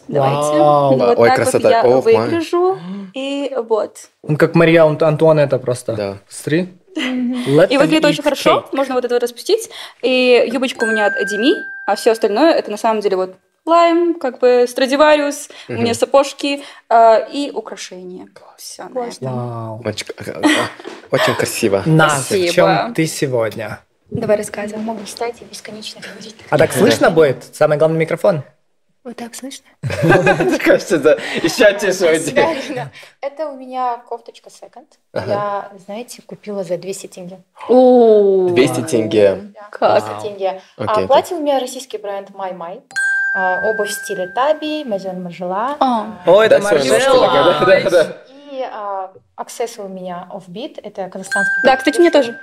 Давайте. Вау. Вот Ой, так красота. вот я май. выгляжу. И вот. ну, как Мария Ан- Антуанетта просто. Да. Смотри. Let И выглядит очень хорошо. cake. Можно вот это вот распустить. И юбочка у меня от Адеми, а все остальное это на самом деле вот лайм, как бы Страдивариус, у меня сапожки э, и украшения. Все. Вау. Очень, а, очень красиво. Нас, в Спасибо. чем ты сегодня? Давай рассказывай. могу встать и бесконечно говорить. А так слышно будет? Самый главный микрофон. Вот так слышно? Мне кажется, это еще тише Правильно. Это у меня кофточка second. Я, знаете, купила за 200 тенге. О, 200 тенге. Да, Как? 200 тенге. А платье у меня российский бренд My My. А, Обувь в стиле Таби, Мазен Маржела. А. О, это Да, Маржела. да, да, да, да. И а, аксессы у меня Offbeat. Это казахстанский Да, кстати, мне тоже.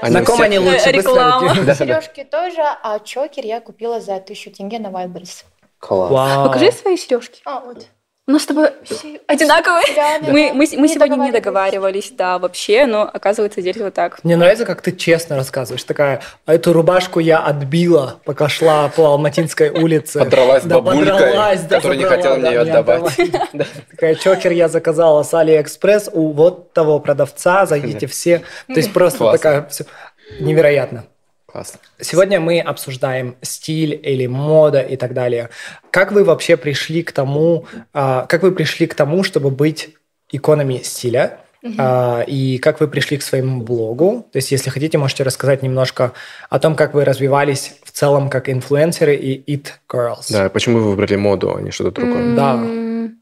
Они На ком они лучше? Реклама. Да, да. Сережки тоже, а чокер я купила за 1000 тенге на Wildberries. Класс. Вау. Покажи свои сережки. А, вот. У нас с тобой все одинаковые. Да, да, Мы, да. мы, мы Не сегодня не договаривались. да, вообще, но оказывается здесь вот так. Мне нравится, как ты честно рассказываешь. Такая, а эту рубашку я отбила, пока шла по Алматинской улице. Подралась да, бабулькой, подралась, да, которая не хотела мне да, ее не отдавать. отдавать. Такая, чокер я заказала с Алиэкспресс у вот того продавца, зайдите все. То есть просто такая, невероятно. Классно. Сегодня мы обсуждаем стиль или мода и так далее. Как вы вообще пришли к тому, а, как вы пришли к тому, чтобы быть иконами стиля? А, и как вы пришли к своему блогу? То есть, если хотите, можете рассказать немножко о том, как вы развивались в целом как инфлюенсеры и it girls. Да, почему вы выбрали моду, а не что-то другое? Да. М,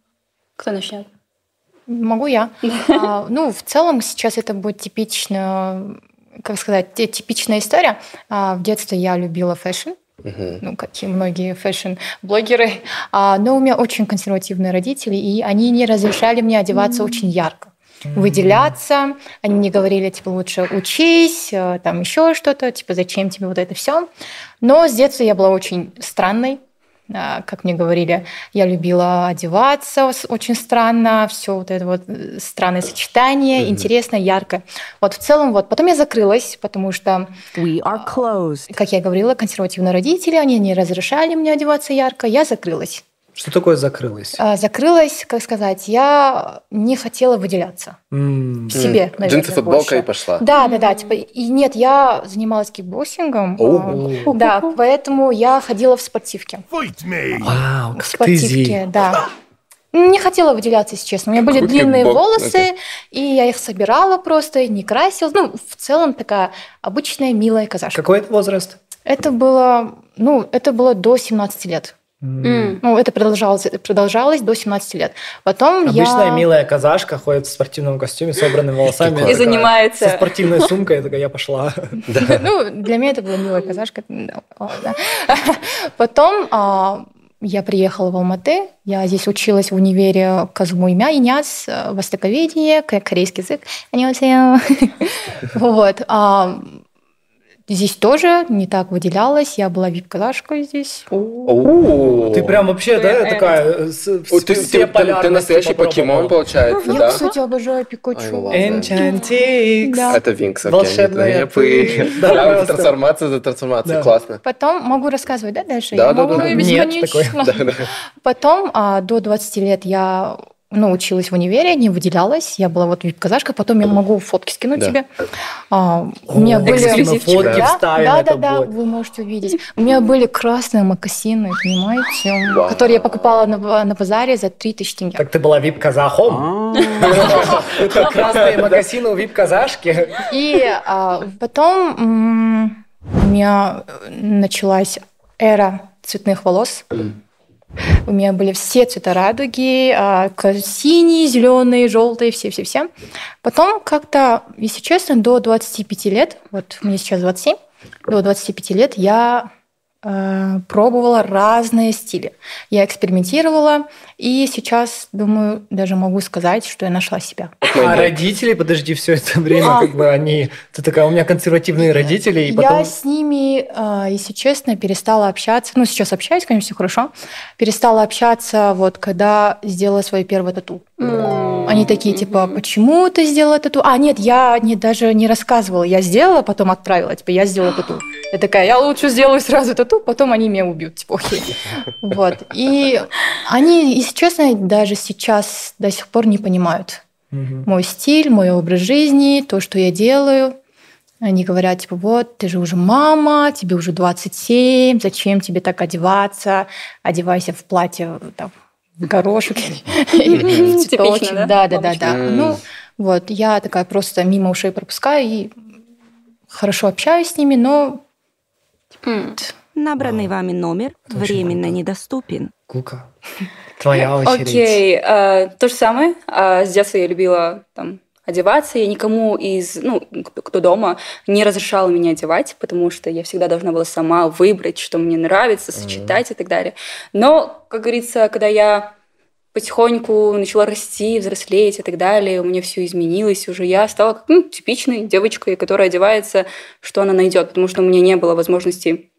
Кто начнет? Могу я. А, ну, в целом сейчас это будет типично, как сказать, те- типичная история. А, в детстве я любила fashion, ну, как и многие fashion-блогеры. А, но у меня очень консервативные родители, и они не разрешали мне одеваться очень ярко выделяться. Они мне говорили, типа, лучше учись, э, там еще что-то, типа, зачем тебе вот это все. Но с детства я была очень странной. А, Как мне говорили, я любила одеваться очень странно, все вот это вот э, странное сочетание, Мгм. интересно, ярко. Вот в целом вот. Потом я закрылась, потому что We are closed. как я говорила, консервативные родители, они не разрешали мне одеваться ярко, я закрылась. Что такое закрылось? А, Закрылась, как сказать, я не хотела выделяться М. в себе, М. наверное, Джинсы, футболка больше. и пошла. Да, да, да, типа, и нет, я занималась кикбоксингом, а, да, поэтому я ходила в спортивке. Вау, В как ты, Зи. спортивке, да. Не хотела выделяться, если честно. У меня были Какой длинные кикбокс, волосы, и я их собирала просто, не красила. Ну, в целом такая обычная милая казашка. Какой это возраст? Это было, ну, это было до 17 лет. Mm. Ну, это продолжалось, продолжалось до 17 лет. Потом Обычная я... милая казашка ходит в спортивном костюме, собранными волосами. И занимается. Со спортивной сумкой, такая, я пошла. Ну, для меня это была милая казашка. Потом а, я приехала в Алматы, я здесь училась в универе Казму имя Иняс, э, востоковедение, корейский язык. Вот. А, здесь тоже не так выделялась. Я была вип-казашкой здесь. Ты прям вообще, да, Э, такая... э, О, с- Ты, настоящий покемон, получается, Я, да? кстати, обожаю Пикачу. Enchantix. Это Винкс, окей. Волшебная Прям просто. трансформация за трансформацией, классно. Потом могу рассказывать, да, дальше? Да, Я да, могу да. Нет, бесконечно. такой. Потом а, до 20 лет я ну, училась в универе, не выделялась. Я была вот вип-казашка. Потом я могу фотки скинуть Да. тебе. А, у меня были... эксклюзивчик. фотки Да, вставим, да, да, да, будет. вы можете увидеть. У меня были красные мокасины, понимаете, Вау. которые я покупала на, на базаре за 3000 тенге. Так ты была вип-казахом? Это красные магазины у вип-казашки. И а, потом у меня началась эра цветных волос. У меня были все цвета радуги, а, синие, зеленые, желтые, все-все-все. Потом как-то, если честно, до 25 лет, вот мне сейчас 27, до 25 лет я пробовала разные стили. Я экспериментировала, и сейчас, думаю, даже могу сказать, что я нашла себя. А родители, подожди, все это время, А. как бы они... Ты такая, у меня консервативные родители, и потом... Я с ними, а, если честно, перестала общаться. Ну, сейчас общаюсь, конечно, все хорошо. Перестала общаться, вот когда сделала свое первое тату. Они такие, типа, почему ты сделала тату? А, нет, я не, даже не рассказывала. Я сделала, потом отправила. Типа, я сделала тату. Я такая, я лучше сделаю сразу тату, потом они меня убьют. Типа, окей. Вот. И они, если честно, даже сейчас до сих пор не понимают мой стиль, мой образ жизни, то, что я делаю. Они говорят, типа, вот, ты же уже мама, тебе уже 27, зачем тебе так одеваться? Одевайся в платье там, горошек или Типично, цветочек. да? Да, да, да. Ну, вот, я такая просто мимо ушей пропускаю и хорошо общаюсь с ними, но М. Набранный вами номер временно недоступен. Кука, твоя очередь. Окей, э, то же самое. А, С детства я любила там одеваться. Я никому из, ну, кто- дома, не разрешала меня одевать, потому что я всегда должна была сама выбрать, что мне нравится, сочетать и так далее. Но, как говорится, когда я потихоньку начала расти, взрослеть и так далее, у меня все изменилось, уже я стала как, ну, типичной девочкой, которая одевается, что она найдет, потому что у меня не было возможности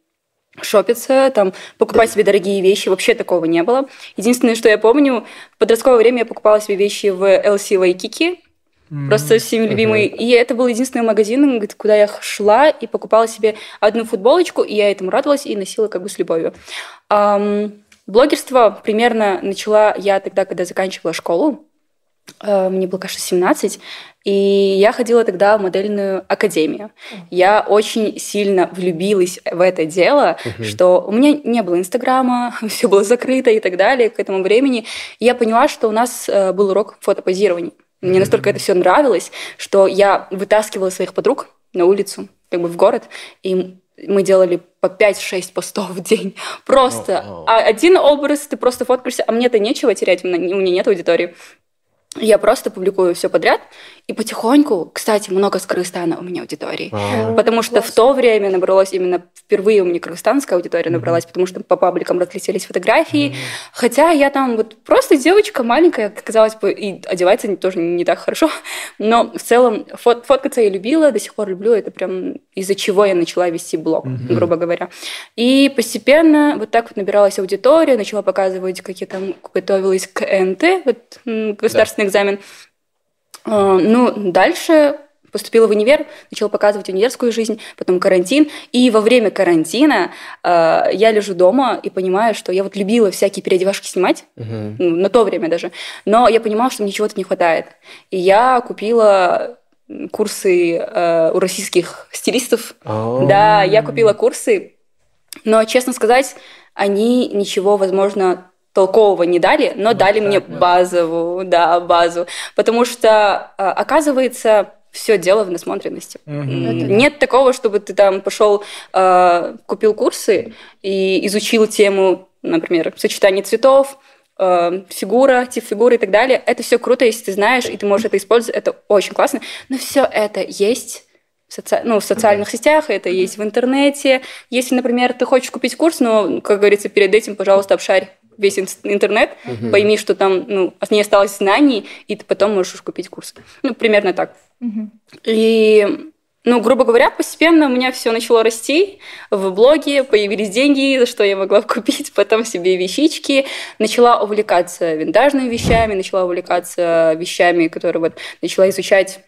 шопиться, там, покупать себе дорогие вещи, вообще такого не было. Единственное, что я помню, в подростковое время я покупала себе вещи в LC Waikiki, просто всеми любимый. И это был единственный магазин, куда я шла и покупала себе одну футболочку, и я этому радовалась и носила как бы с любовью. Ам, блогерство примерно начала я тогда, когда заканчивала школу. Э, Мне было, кажется, 17. И я ходила тогда в модельную академию. Я очень сильно влюбилась в это дело, что у меня не было Инстаграма, все было закрыто и так далее к этому времени. И я поняла, что у нас э, был урок фотопозирования. Мне настолько это все нравилось, что я вытаскивала своих подруг на улицу, как бы в город, и мы делали по 5-6 постов в день. Просто А один образ, ты просто фоткаешься, а мне-то нечего терять, у меня нет аудитории. Я просто публикую все подряд, и потихоньку, кстати, много с Кыргызстана у меня аудитории. Потому что в то время набралось именно впервые у меня кыргызстанская аудитория набралась, потому что по пабликам разлетелись фотографии. Хотя я там вот просто девочка маленькая, казалось бы, и одевается тоже не так хорошо. Но в целом фот- фоткаться я любила, до сих пор люблю. Это прям из-за чего я начала вести блог, грубо говоря. И постепенно вот так вот набиралась аудитория, начала показывать, как я там готовилась к НТ, вот, государственный экзамен. А, Ну, дальше поступила в универ, начала показывать универскую жизнь, потом карантин. И во время карантина э, я лежу дома и понимаю, что я вот любила всякие переодевашки снимать, ну, на то время даже, но я понимала, что мне чего-то не хватает. И я купила курсы э, у российских стилистов. А. Да, я купила курсы, но, честно сказать, они ничего, возможно, толкового не дали, но дали мне базовую, да, базу. Потому что, а, оказывается, все дело в насмотренности. Мгм. Нет такого, чтобы ты там пошел, э, купил курсы и изучил тему, например, сочетание цветов, э, фигура, тип фигуры и так далее. Это все круто, если ты знаешь, и ты можешь это использовать, это очень классно. Но все это есть в, соци- ну, в социальных сетях, это есть в интернете. Если, например, ты хочешь купить курс, но, как говорится, перед этим, пожалуйста, обшарь весь ин- интернет, пойми, что там ну, не осталось знаний, и ты потом можешь купить курс. Ну, примерно так. Мгм. И ну, грубо говоря, постепенно у меня все начало расти. В блоге появились деньги, за что я могла купить потом себе вещички. Начала увлекаться винтажными вещами, начала увлекаться вещами, которые вот начала изучать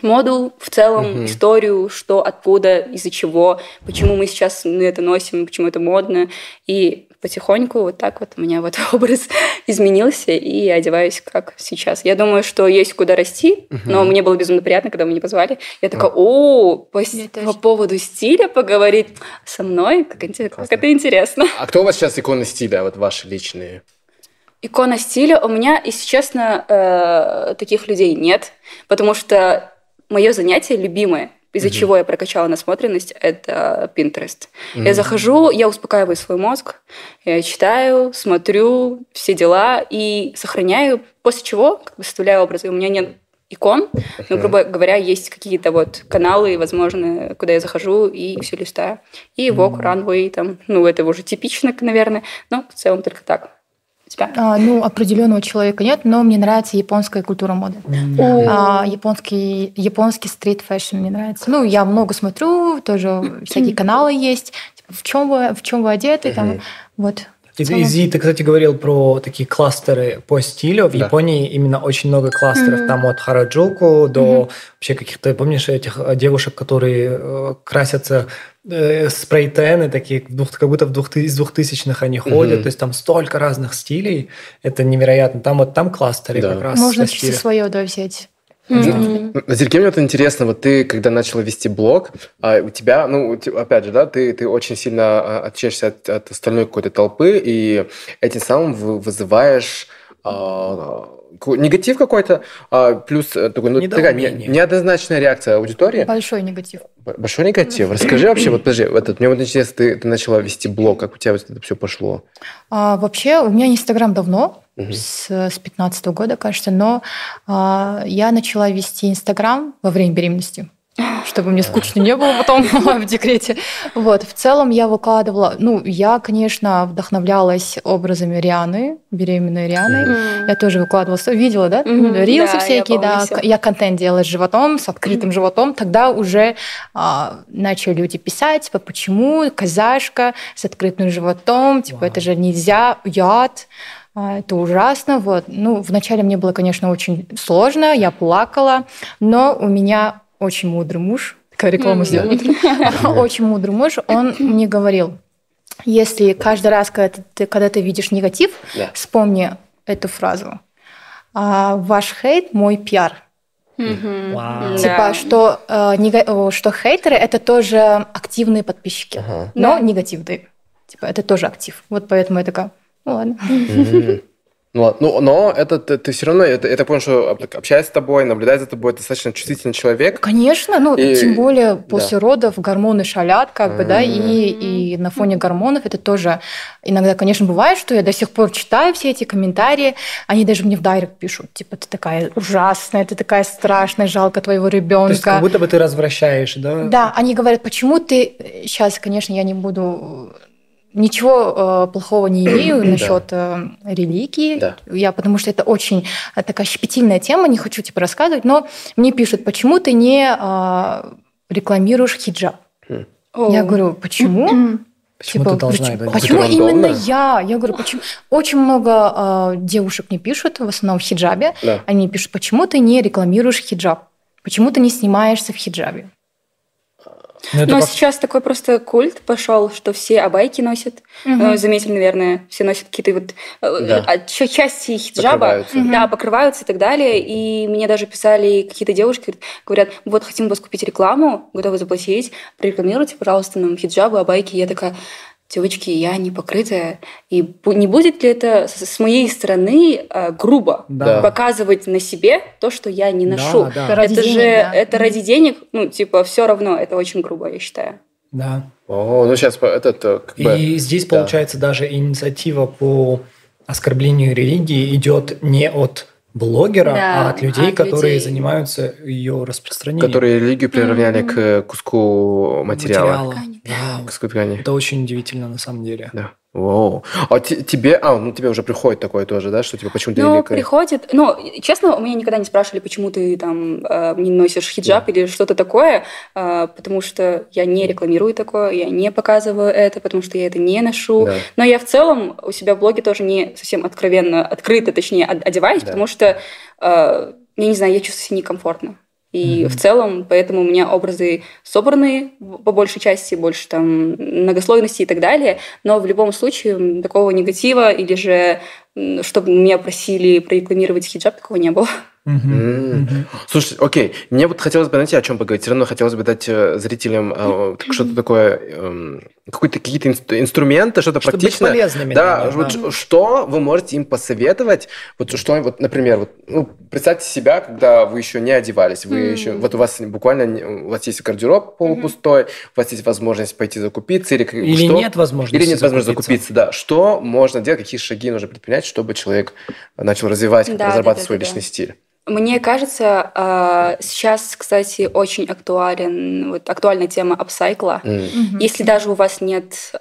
моду в целом, Мгм. историю, что, откуда, из-за чего, почему мы сейчас это носим, почему это модно. И потихоньку вот так вот у меня вот образ изменился, и я одеваюсь как сейчас. Я думаю, что есть куда расти, но мне было безумно приятно, когда меня позвали. Я такая, о, по, по поводу стиля поговорить со мной, как, как это интересно. А кто у вас сейчас иконы стиля, вот ваши личные? Икона стиля у меня, если честно, э, таких людей нет, потому что мое занятие любимое, из-за Мгм. чего я прокачала насмотренность, это Pinterest. Я Мгм. захожу, я успокаиваю свой мозг, я читаю, смотрю все дела и сохраняю, после чего как бы составляю образы. У меня нет икон, но, грубо говоря, есть какие-то вот каналы, возможно, куда я захожу и все листаю. И Vogue, Runway, там, ну, это уже типично, наверное, но в целом только так. Тебя? А, ну, определенного человека нет, но мне нравится японская культура моды. А, японский, японский street fashion мне нравится. Ну, я много смотрю, тоже всякие каналы есть. Типа, в чем вы, в чем вы одеты, там, Мгм. вот. И, и Зи, ты, кстати, говорил про такие кластеры по стилю. В Да. Японии именно очень много кластеров. Мгм. Там от Хараджуку до вообще каких-то, помнишь, этих э, девушек, которые э, красятся э, spray tan ы, такие, как будто в двух, из двухтысячных они ходят. Мгм. То есть там столько разных стилей. Это невероятно. Там вот там кластеры Да. как раз Можно стиля. свое да, взять. Мгм. Назерке, мне вот интересно, вот ты, когда начала вести блог, а у тебя, ну, опять же, да, ты, ты очень сильно а, отличаешься от, от остальной какой-то толпы, и этим самым вы- вызываешь а, негатив какой-то, а, плюс э, такой, ну, такая неоднозначная реакция аудитории. Большой негатив. Большой негатив. Расскажи вообще, вот подожди, вот это, мне вот интересно, ты, ты начала вести блог, как у тебя вот это все пошло? А, вообще, у меня Инстаграм давно, с, с 15 года, кажется, но а, я начала вести Инстаграм во время беременности чтобы мне скучно не было потом в декрете. Вот, в целом я выкладывала, ну, я, конечно, вдохновлялась образами Рианы, беременной Рианы. Я тоже выкладывала, видела, да? Мгм, Рилсы да, всякие, я да. Я контент делала с животом, с открытым животом. Тогда уже а, начали люди писать, типа, почему казашка с открытым животом, типа, это же нельзя, яд. а, Это ужасно. Вот. Ну, вначале мне было, конечно, очень сложно, я плакала, но у меня очень мудрый муж, такая реклама сделана, очень мудрый муж, он мне говорил, если каждый раз, когда ты, когда ты видишь негатив, Да. вспомни эту фразу. А, Ваш хейт – мой пиар. Вау. Да. Типа, что, э, нега- о, что хейтеры – это тоже активные подписчики, Ага. но Да. негативные. Типа, это тоже актив. Вот поэтому я такая, ну ладно. Мгм. Ну, ладно. ну, но это ты, ты все равно, это, это понял, что об- общаясь с тобой, наблюдая за тобой, достаточно чувствительный человек. Конечно, ну, И- тем более после родов гормоны шалят, как бы, да, и, и на фоне гормонов это тоже иногда, конечно, бывает, что я до сих пор читаю все эти комментарии, они даже мне в дайрект пишут, типа, ты такая ужасная, ты такая страшная, жалко твоего То есть ребенка. как будто бы ты развращаешь, да? Да, они говорят, почему ты... Сейчас, конечно, я не буду... Ничего э, плохого не имею насчет э, религии. Да. Я, потому что это очень э, такая щепетильная тема, не хочу типа рассказывать, но мне пишут, почему ты не э, рекламируешь хиджаб? О. Я говорю, почему? Почему Типа, ты должна почему, это почему именно я? Я говорю, почему? Очень много э, девушек мне пишут, в основном в хиджабе. Да. Они пишут, почему ты не рекламируешь хиджаб? Почему ты не снимаешься в хиджабе? Ну, это Ну, как- сейчас такой просто культ пошел, что все абайки носят. Э, Заметили, наверное, все носят какие-то вот э, Да. а, ча- части хиджаба. Покрываются. Да, покрываются и так далее. И мне даже писали какие-то девушки, говорят, вот хотим у вас купить рекламу, готовы заплатить, прорекламируйте, пожалуйста, нам хиджабы, абайки. Я такая, девочки, я не покрытая. И не будет ли это с моей стороны э, грубо Да. показывать на себе то, что я не Да, ношу? да. Ради это денег, же да. это ради денег, ну, типа, все равно, это очень грубо, я считаю. Да. О, ну сейчас этот э, как бы... И здесь, да. получается, даже инициатива по оскорблению религии идет не от блогера, Да, а от людей, от которые людей. занимаются ее распространением. Которые религию приравняли к куску материала. Материала. Да. Куску ткани. Это очень удивительно на самом деле. Да. Воу. А те- тебе, а, ну тебе уже приходит такое тоже, да, что тебе почему-то Ну, великое? приходит... Ну, честно, у меня никогда не спрашивали, почему ты там э, не носишь хиджаб или что-то такое, э, потому что я не рекламирую такое, я не показываю это, потому что я это не ношу. Да. Но я в целом у себя в блоге тоже не совсем откровенно, открыто, точнее, од- одеваюсь, Да. потому что, э, я не знаю, я чувствую себя некомфортно. И в целом, поэтому у меня образы собраны по большей части, больше там многослойности и так далее. Но в любом случае такого негатива или же чтобы меня просили прорекламировать хиджаб, такого не было. М. Слушай, окей, мне вот хотелось бы, знаете, о чем поговорить? Все равно хотелось бы дать э, зрителям э, что-то такое, какой-то какие-то инст- инструменты, что-то Чтобы быть практичное. полезными, Да, наверное, вот да. что вы можете им посоветовать? Вот что, вот, например, вот, ну, представьте себя, когда вы еще не одевались, вы еще, вот у вас буквально, у вас есть гардероб полупустой, у вас есть возможность пойти закупиться или, Или что? нет возможности или нет возможности закупиться. закупиться, да. Что можно делать, какие шаги нужно предпринять, чтобы человек начал развивать, Да, разрабатывать да, да, свой да, да. личный стиль? Мне кажется, э, сейчас, кстати, очень актуален, вот, актуальна тема апсайкла. М. Если даже у вас нет...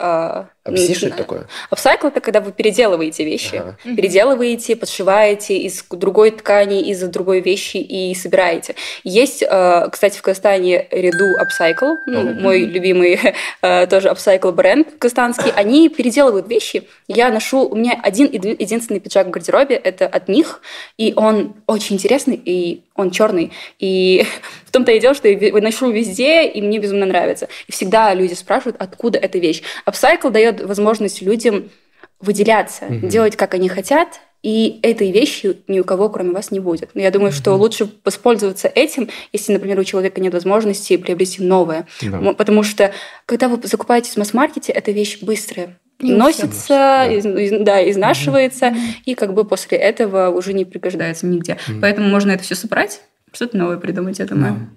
что м, это такое? Апсайкл – это когда вы переделываете вещи. Ага. Переделываете, подшиваете из другой ткани, из другой вещи и собираете. Есть, э, кстати, в Казахстане ряду Upcycle, ну, мой любимый э, тоже Upcycle бренд казахстанский. Они переделывают вещи. Я ношу... У меня один еди- единственный пиджак в гардеробе – это от них, и он очень интересный, и он черный. И в том-то и дело, что я ношу везде, и мне безумно нравится. И всегда люди спрашивают, откуда эта вещь. Upcycle дает возможность людям выделяться, Мгм. делать, как они хотят, и этой вещи ни у кого, кроме вас, не будет. Но я думаю, что лучше воспользоваться этим, если, например, у человека нет возможности приобрести новое. Да. М, Потому что, когда вы закупаетесь в масс-маркете, эта вещь быстрая. Носится, Да. из- из- да, изнашивается, и как бы после этого уже не пригождается нигде. Поэтому можно это все собрать, что-то новое придумать, я думаю.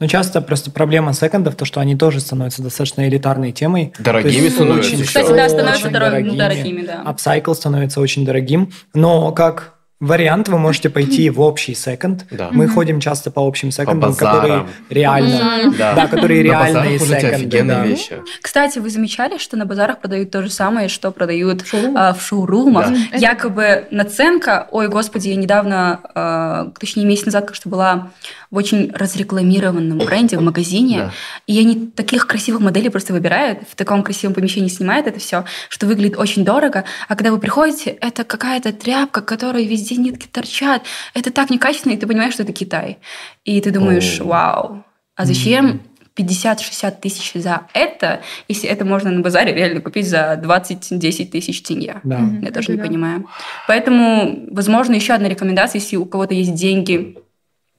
Но часто просто проблема секондов, то, что они тоже становятся достаточно элитарной темой. Дорогими есть становятся очень-. Кстати, да, очень становятся дорогими, дорогими, да. Апсайкл становится очень дорогим. Но как вариант вы можете пойти в общий секонд. Да. Мы ходим часто по общим секондам, которые реально... Да. Да, которые реальные секонды. да. вещи. Кстати, вы замечали, что на базарах продают то же самое, что продают шоурумах? а, в шоурумах? Да. Якобы наценка, ой, господи, я недавно, а, точнее месяц назад, как что была в очень разрекламированном бренде, в магазине, Да. и они таких красивых моделей просто выбирают, в таком красивом помещении снимают это все, что выглядит очень дорого, а когда вы приходите, это какая-то тряпка, которой везде нитки торчат, это так некачественно, и ты понимаешь, что это Китай. И ты думаешь, О. вау, а зачем 50-60 тысяч за это, если это можно на базаре реально купить за 20-10 тысяч тенге? Да. Я тоже Это не да. понимаю. Поэтому, возможно, еще одна рекомендация, если у кого-то есть деньги,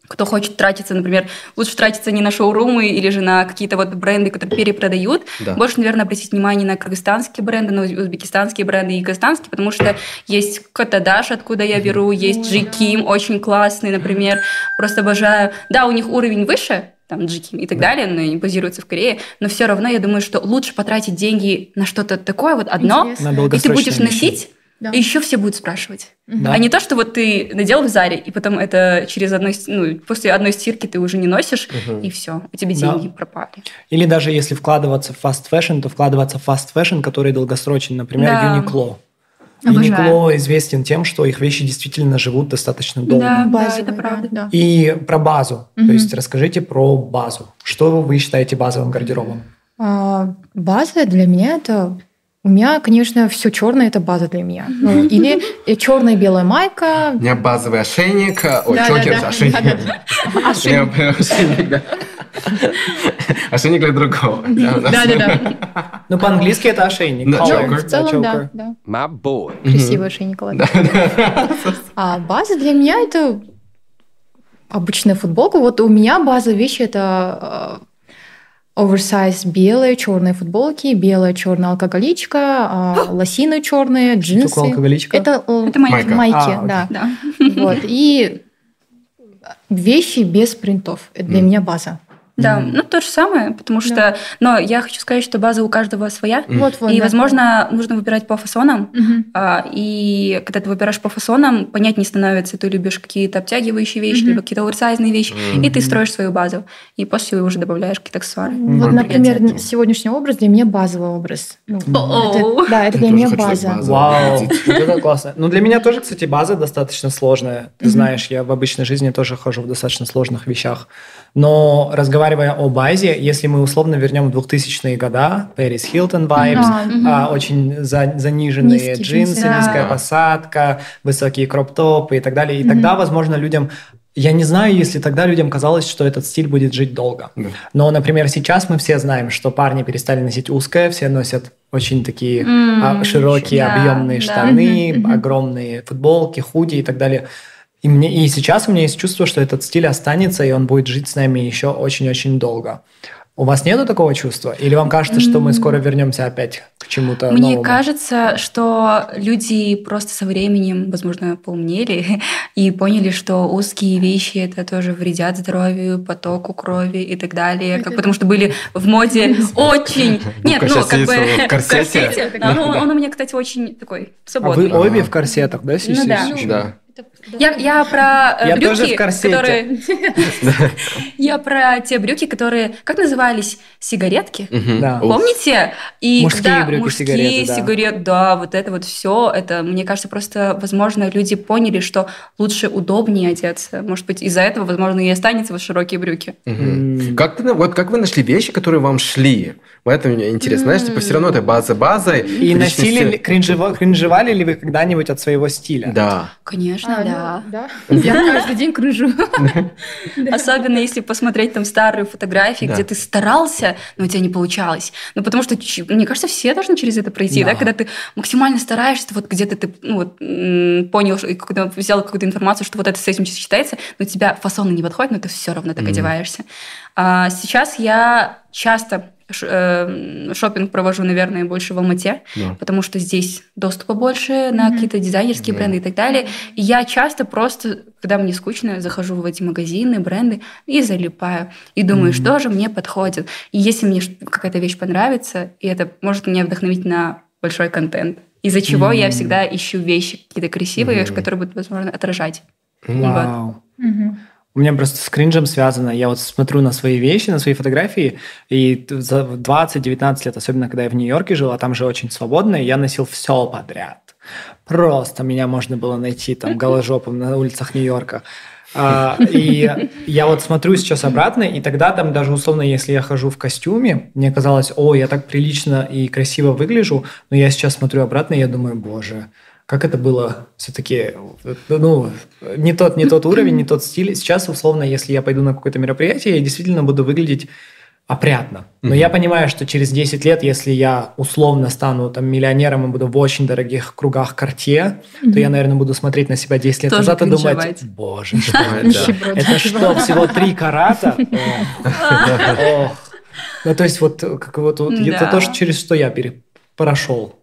кто хочет тратиться, например, лучше тратиться не на шоурумы или же на какие-то вот бренды, которые перепродают. Да. Больше, наверное, обратить внимание на кыргызстанские бренды, на узбекистанские бренды и казахстанские, потому что есть Котадаш, откуда я беру, есть Джиким, очень классный, например. Просто обожаю. Да, у них уровень выше, там, Джиким и так далее, но они базируются в Корее, но все равно я думаю, что лучше потратить деньги на что-то такое вот одно, и ты будешь носить, Да. и еще все будут спрашивать. Да. А не то, что вот ты надел в Заре, и потом это через одной, ну, после одной стирки ты уже не носишь, Мгм. и все, у тебя Да. деньги пропали. Или даже если вкладываться в fast fashion, то вкладываться в fast fashion, который долгосрочен. Например, Да. Uniqlo. Uniqlo известен тем, что их вещи действительно живут достаточно долго. Да. Базовые, это правда. Да. И про базу. Мгм. То есть расскажите про базу. Что вы считаете базовым гардеробом? А, база для меня это у меня, конечно, все черное это база для меня. Ну, или черная белая майка. У меня базовый ошейник, э, ой, Да, чокер, да, да. ошейник. Да, Ошейник, ошейник, да. Ошейник для другого. да. Да, да. Ну, по-английски это ошейник. Да, choker. В целом, да. My boy. Красивый ошейник. ладно. А база для меня это обычная футболка. Вот у меня база вещи это оверсайз белые, черные футболки, белая черная алкоголичка, а, лосины черные, Что джинсы. такое алкоголичка? Это, э, Это майки. Майка. майки, А, да. Да. Вот. И вещи без принтов. Это для Мгм. меня база. Да, ну то же самое, потому что... Да. Но я хочу сказать, что база у каждого своя. Вот, вот. и, да. возможно, нужно выбирать по фасонам. Мгм. А, и когда ты выбираешь по фасонам, понятнее становится, ты любишь какие-то обтягивающие вещи, Мгм. либо какие-то оверсайзные вещи, и ты строишь свою базу. И после уже добавляешь какие-то аксессуары. Вот, Мгм. например, сегодняшний образ для меня базовый образ. Ну, это- да, это Я для меня база. Вау, вот это классно. Ну, для меня тоже, кстати, база достаточно сложная. Ты знаешь, я в обычной жизни тоже хожу в достаточно сложных вещах. Но разговаривая о базе, если мы условно вернем в 2000-е года, Пэрис Хилтон а, очень за- заниженные Низкие джинсы, да. низкая посадка, высокие кроп-топы и так далее. И тогда, возможно, людям... Я не знаю, если тогда людям казалось, что этот стиль будет жить долго. Да. Но, например, сейчас мы все знаем, что парни перестали носить узкое, все носят очень такие а, широкие, да, объемные да. штаны, мгм. огромные футболки, худи и так далее. И, мне, и сейчас у меня есть чувство, что этот стиль останется, и он будет жить с нами еще очень-очень долго. У вас нету такого чувства? Или вам кажется, что мы скоро вернемся опять к чему-то Мне новому? кажется, что люди просто со временем, возможно, поумнели и поняли, что узкие вещи это тоже вредят здоровью, потоку крови и так далее. Как, потому что были в моде очень... Нет, Губка ну как бы... в корсете. Ну, он у меня, кстати, очень такой А свободный. вы обе в корсетах, да, сидите? Ну да. Я, я про э, Я брюки, тоже в корсете. которые... Я про те брюки, которые... Как назывались? Сигаретки? Помните? И Мужские когда брюки, мужские сигареты, да. сигареты, да, вот это вот все, это, мне кажется, просто, возможно, люди поняли, что лучше удобнее одеться. Может быть, из-за этого, возможно, и останется вот широкие брюки. Вот как вы нашли вещи, которые вам шли? В этом мне интересно. Знаешь, типа все равно это база базой. И носили ли, кринжево- кринжевали ли вы когда-нибудь от своего стиля? Да. Конечно, А, да. ну, да. Я каждый день кружу. Особенно если посмотреть там старые фотографии, Да. где ты старался, но у тебя не получалось. Ну, потому что, мне кажется, все должны через это пройти, да, Да. когда ты максимально стараешься, вот где-то ты ну, понял, когда взял какую-то информацию, что вот это с этим сочетается, но у тебя фасоны не подходят, но ты все равно так одеваешься. А сейчас я часто шопинг провожу, наверное, больше в Алмате, Да. потому что здесь доступа больше на Мгм. какие-то дизайнерские Да. бренды и так далее. И я часто просто, когда мне скучно, захожу в эти магазины, бренды и залипаю. И думаю, Мгм. что же мне подходит. И если мне какая-то вещь понравится, и это может меня вдохновить на большой контент. Из-за чего я Мгм. всегда ищу вещи какие-то красивые, Мгм. которые будут, возможно, отражать. Вау. Мгм. У меня просто с кринжем связано. Я вот смотрю на свои вещи, на свои фотографии, и за 20-19 лет, особенно когда я в Нью-Йорке жил, а там же очень свободно, я носил все подряд. Просто меня можно было найти там голожопым на улицах Нью-Йорка. А, и я вот смотрю сейчас обратно, и тогда там даже условно, если я хожу в костюме, мне казалось, о, я так прилично и красиво выгляжу, но я сейчас смотрю обратно, и я думаю, боже, как это было все-таки, ну, не тот, не тот уровень, не тот стиль. Сейчас, условно, если я пойду на какое-то мероприятие, я действительно буду выглядеть опрятно. Но Мгм. я понимаю, что через 10 лет, если я условно стану там миллионером и буду в очень дорогих кругах карте, то я, наверное, буду смотреть на себя 10 лет Тоже назад и думать, кринжевать. боже, что это? Что, всего 3 карата? Ну, то есть вот как вот, вот это то, что- через что я прошел.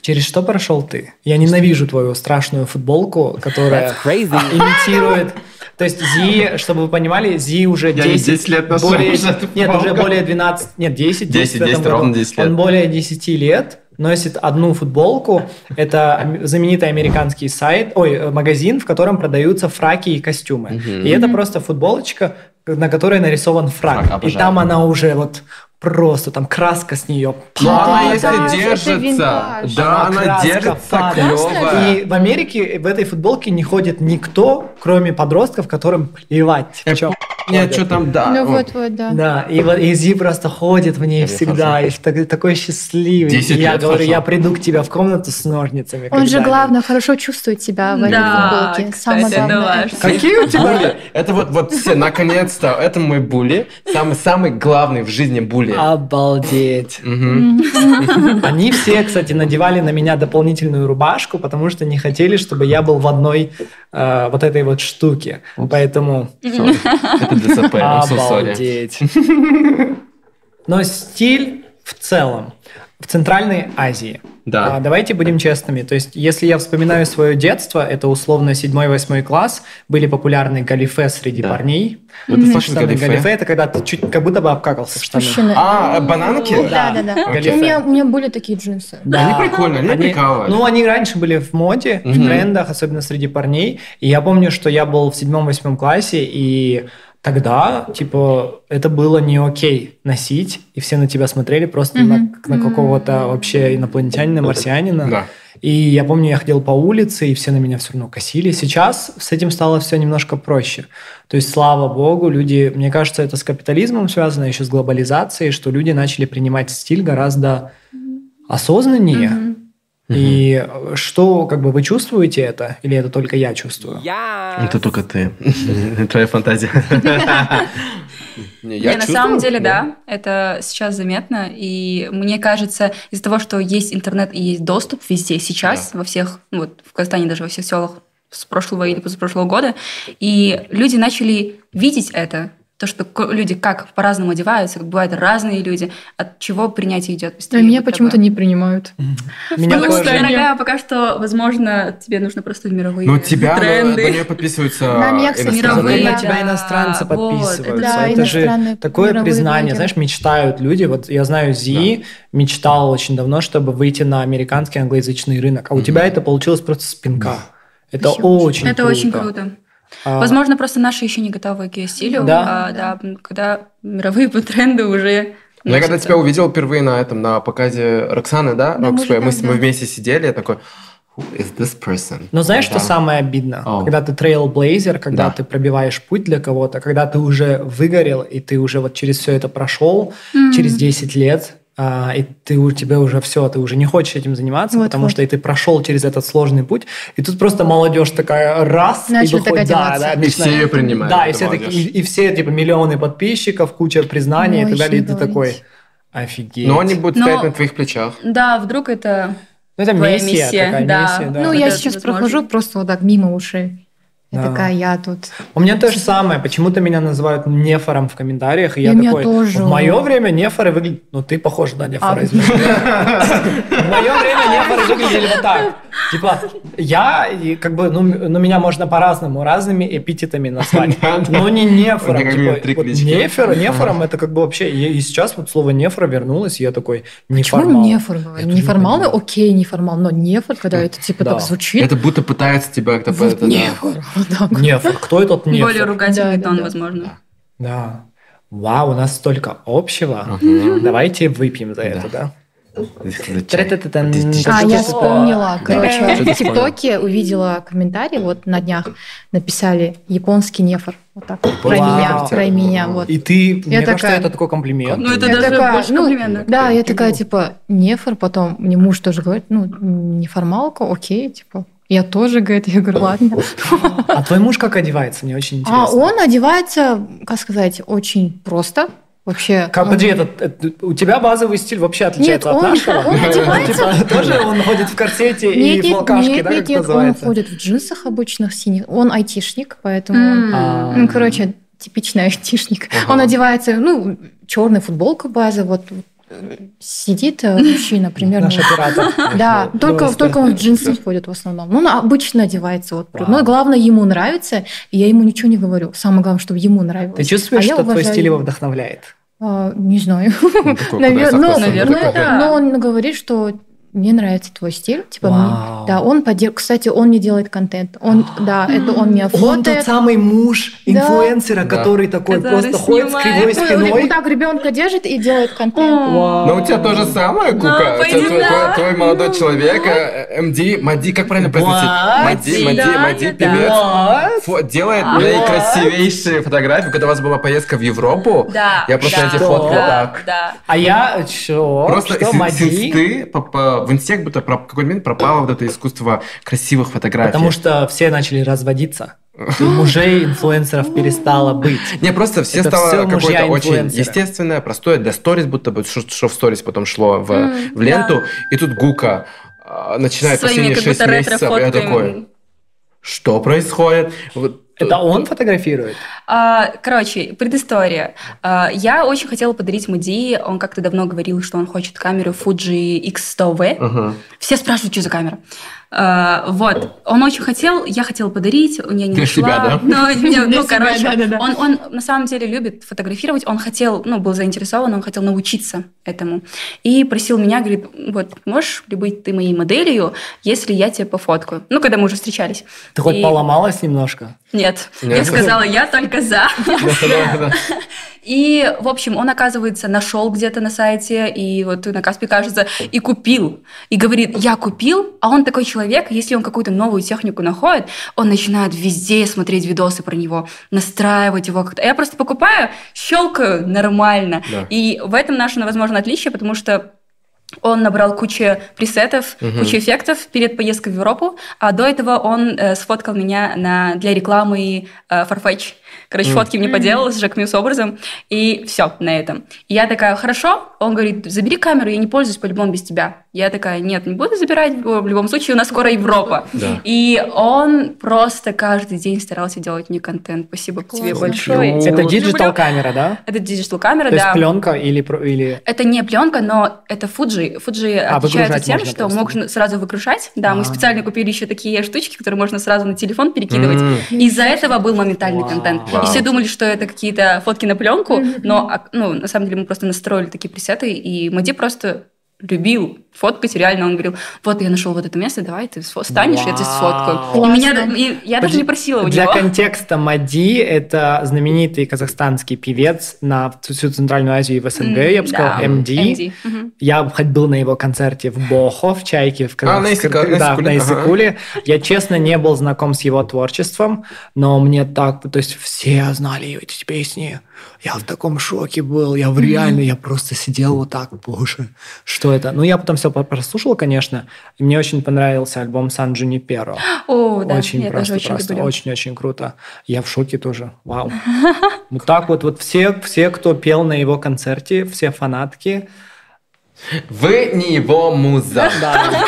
Через что прошел ты? Я ненавижу твою страшную футболку, которая имитирует... То есть Зи, чтобы вы понимали, Зи уже Я 10, 10 лет ношу более, Нет, уже более 12... Нет, 10, 10, 10, в этом 10, году. ровно 10 лет. Он более 10 лет носит одну футболку. Это ам- знаменитый американский сайт, ой, э, магазин, в котором продаются фраки и костюмы. Мгм. И это просто футболочка, на которой нарисован фрак. Фрак, и там она уже вот просто, там краска с нее Ну, падает. она да, если это держится, да, Она она держится клево. И в Америке в этой футболке не ходит никто, кроме подростков, которым плевать. Э, чём Нет, что там, да. Ну вот, вот, да. Да, и, вот- и Зи просто ходит в ней Я всегда, и так- такой счастливый. 10 И я лет говорю, хожу. я приду к тебе в комнату с ножницами. Он же, главное, хорошо чувствует себя в этой Да, футболке. кстати, Самое это главное. важно. Какие у тебя? Були. Это вот, вот все, наконец-то, это мой були. Самый, самый главный в жизни були. Обалдеть. Мгм. Они все, кстати, надевали на меня дополнительную рубашку, потому что не хотели, чтобы я был в одной э, вот этой вот штуке. Поэтому. Это обалдеть. Но стиль в целом. В Центральной Азии. Да. А, давайте будем честными. То есть, если я вспоминаю свое детство, это условно 7-8 класс, были популярны галифе среди Да. парней. Слышишь Штаны галифе? галифе это когда ты чуть как будто бы обкакался в штаны. Спущенные. А, бананки? Да, да, да. Галифе. У меня, у меня были такие джинсы. Они прикольные, они прикалывали. Ну, они раньше были в моде, в Мгм. трендах, особенно среди парней. И я помню, что я был в седьмом-восьмом классе, и тогда, типа, это было не окей носить, и все на тебя смотрели просто на, Мгм. как на какого-то вообще инопланетянина, марсианина. Да. И я помню, я ходил по улице, и все на меня все равно косили. Сейчас с этим стало все немножко проще. То есть, слава богу, люди, мне кажется, это с капитализмом связано, еще с глобализацией, что люди начали принимать стиль гораздо осознаннее. Мгм. И что, как бы, вы чувствуете это? Или это только я чувствую? Это только ты. Твоя фантазия. Не, Не, на самом деле, да, это сейчас заметно. И мне кажется, из-за того, что есть интернет и есть доступ везде сейчас, во всех, ну вот в Казахстане даже во всех селах с прошлого или позапрошлого года, и люди начали видеть это, то, что люди как по-разному одеваются, как бывают разные люди, от чего принятие идет А меня вот почему-то не принимают. Меня Потому что, дорогая, пока что, возможно, тебе нужно просто в мировые Ну, тебя на тренды. на нее подписываются На меня, кстати, мировые, на тебя иностранцы подписываются. Это же такое признание, знаешь, мечтают люди. Вот я знаю, Зи мечтал очень давно, чтобы выйти на американский англоязычный рынок. А у тебя это получилось просто спинка. Это очень Это круто. очень круто. А, Возможно, просто наши еще не готовы к ее стилю. Да. А, да, когда мировые тренды уже... Ну, Я когда тебя увидел впервые на этом, на показе Роксаны, да, Да, Rocksquare, мы, мы вместе сидели, я такой, who is this person? Но знаешь, что самое обидно? О. Когда ты трейлблейзер, когда Да. ты пробиваешь путь для кого-то, когда ты уже выгорел, и ты уже вот через все это прошел, через 10 лет, а, и ты у тебя уже все, ты уже не хочешь этим заниматься, Вот, потому вот. что и ты прошел через этот сложный путь, и тут просто молодежь такая раз Начали и выходит, так да, да, И все ее принимают, да, и все такие, молодежь. и, и все типа миллионы подписчиков, куча признаний и Ой, так далее, и ты такой, офигеть. Но они будут Но- стоять на твоих плечах. Да, вдруг это... Ну, это твоя миссия, миссия, такая да. миссия, да. Ну, я это сейчас возможно. прохожу просто вот так мимо ушей. Я Да. такая, я тут. У меня то же самое. Почему-то меня называют нефором в комментариях, и я И меня такой, тоже. в мое время нефоры выглядят... Ну, ты похож на нефора. А. В мое время нефоры выглядели вот так. Типа, я, и как бы, ну, ну, меня можно по-разному, разными эпитетами назвать. Но не нефором. Типа, вот нефер, нефором это как бы вообще... И сейчас вот слово нефора вернулось, и я такой, Почему неформал. неформал? Я тоже не Неформал, понимаю. окей, неформал, но нефор, когда это типа так звучит. Это будто пытаются тебя как-то... Нефор. Так. Нефор. Кто этот нефор? Более ругательный Да, тон, да. возможно. Да. Вау, у нас столько общего. Давайте выпьем за это, да? А, я вспомнила. Короче, в ТикТоке увидела комментарий, вот на днях написали японский нефор. Вот так. вот, Про меня, про меня. Вот. И ты, мне Я кажется, такая- это такой комплимент. Ну, это Я даже такая, больше ну, комплимента. Да, я такая, типа, нефор, потом мне муж тоже говорит, ну, неформалка, окей, типа, я тоже, говорит, я говорю, ладно. А твой муж как одевается? Мне очень интересно. А он одевается, как сказать, очень просто. Вообще. Как, он- подожди, этот- это- у тебя базовый стиль вообще Нет, отличается от он, нашего? он одевается... Типа, тоже он ходит в корсете и Нет, в нет, алкашке, нет, да, нет, как нет, он называется? ходит в джинсах обычных синих. Он айтишник, поэтому... Он- А, Ну, короче, типичный айтишник. Он одевается, ну, черная футболка база, вот сидит э, мужчина примерно. Наш оператор. Да, только, только он в джинсы ходит в основном. Ну, он обычно одевается. Вот. Но главное, ему нравится, и я ему ничего не говорю. Самое главное, чтобы ему нравилось. Ты чувствуешь, А я что твой стиль его вдохновляет? А, не знаю. Ну, такой, Навер- куда ну, наверное. Но он говорит, что мне нравится твой стиль. Типа, Вау. мне- да, он поддерживает. Кстати, он не делает контент. Он, да, это он меня Он тот самый муж Да. инфлюенсера, Да. который такой Который просто ходит с снимает. кривой спиной. Вот так ребенка держит и делает контент. Вау. Но у тебя то же самое, Кука. У тебя пойди, твой, да. твой- твой молодой человек, э, МД, Мади, как правильно произносить? Мади, Мади, Да, Мади, да, да. певец. Делает наикрасивейшие фотографии. Когда у вас была поездка в Европу, Да. я просто да, эти да, так. Да. А я что? Просто что, с, инсты по- в инсте как будто про- в какой-то момент пропало вот это искусство красивых фотографий. Потому что все начали разводиться. И мужей инфлюенсеров перестало быть. Не, просто все Это стало какое-то очень естественное, простое, для сторис, будто бы, что, что в сторис потом шло в, в ленту. И тут Гука а, начинает Своими последние шесть месяцев, я такой, что происходит? Вот Это он фотографирует? А, короче, предыстория. А, я очень хотела подарить Муди. Он как-то давно говорил, что он хочет камеру Fuji X100V. Ага. Все спрашивают, что за камера. А, вот. Он очень хотел, я хотела подарить, у меня не Для нашла. себя, да? Ну, не, ну, себя, короче, да-да-да. он, он на самом деле любит фотографировать, он хотел, ну, был заинтересован, он хотел научиться этому. И просил меня, говорит, вот, можешь ли быть ты моей моделью, если я тебя пофоткаю? Ну, когда мы уже встречались. Ты хоть И- поломалась немножко? Нет, Нет? я сказала, я только за. И, в общем, он, оказывается, нашел где-то на сайте, и вот на Каспе, кажется, и купил. И говорит, я купил, а он такой человек, если он какую-то новую технику находит, он начинает везде смотреть видосы про него, настраивать его как-то. А Я просто покупаю, щелкаю нормально. Да. И в этом наше, возможно, отличие, потому что он набрал кучу пресетов, Мгм. кучу эффектов перед поездкой в Европу, а до этого он э, сфоткал меня на, для рекламы э, Farfetch. Короче, Мгм. фотки мне поделал с Jacquemus образом, и все на этом. И я такая, хорошо. Он говорит, забери камеру, я не пользуюсь по-любому без тебя. Я такая, нет, не буду забирать, в любом случае у нас скоро Европа. Да. И он просто каждый день старался делать мне контент. Спасибо тебе Классно. большое. Класс. тебя Это digital камера, да? Это digital камера, То есть да. пленка или... или... Это не пленка, но это Fuji. Fuji А, отличается тем, можно что просто. можно сразу выгружать. Да, мы А. специально купили еще такие штучки, которые можно сразу на телефон перекидывать. М. Из-за этого был моментальный Вау. контент. Вау. И все думали, что это какие-то фотки на пленку, но а, ну, на самом деле мы просто настроили такие пресеты, и Мади просто любил фоткать, реально он говорил, вот я нашел вот это место, давай ты станешь, я тебя сфоткаю. И меня, и я даже не просила у Для него. контекста Мади это знаменитый казахстанский певец на всю Центральную Азию и в СНГ, я бы сказал, Да, МД. Я хоть был на его концерте в Бохо, в Чайке, в А, на Казахстане. На да, на ага. Иссыкуле. Я, честно, не был знаком с его творчеством, но мне так, то есть все знали эти песни. Я в таком шоке был, я в реально, я просто сидел вот так, боже, что это? Ну, я потом все прослушал, конечно, и мне очень понравился альбом Сан Джуниперо. О, да, очень я просто, тоже очень просто, очень-очень круто. Я в шоке тоже. Вау. Вот так вот, вот все, все, кто пел на его концерте, все фанатки, Вы не его муза. да,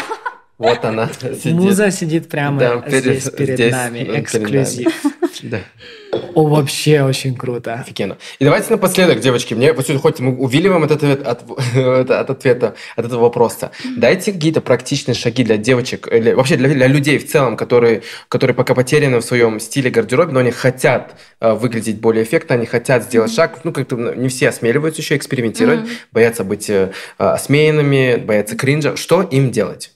Вот она сидит. Муза сидит прямо Да, перед- здесь перед здесь, нами, перед эксклюзив. Да. О, вообще очень круто. Офигенно. И давайте напоследок, девочки, мне вот сегодня хоть мы увиливаем от, этого, от, от, от ответа, от этого вопроса. Дайте какие-то практичные шаги для девочек, или вообще для, для людей в целом, которые, которые пока потеряны в своем стиле гардеробе, но они хотят э, выглядеть более эффектно, они хотят сделать шаг. Ну, как-то не все осмеливаются еще экспериментировать, боятся быть э, осмеянными, боятся кринжа. Что им делать?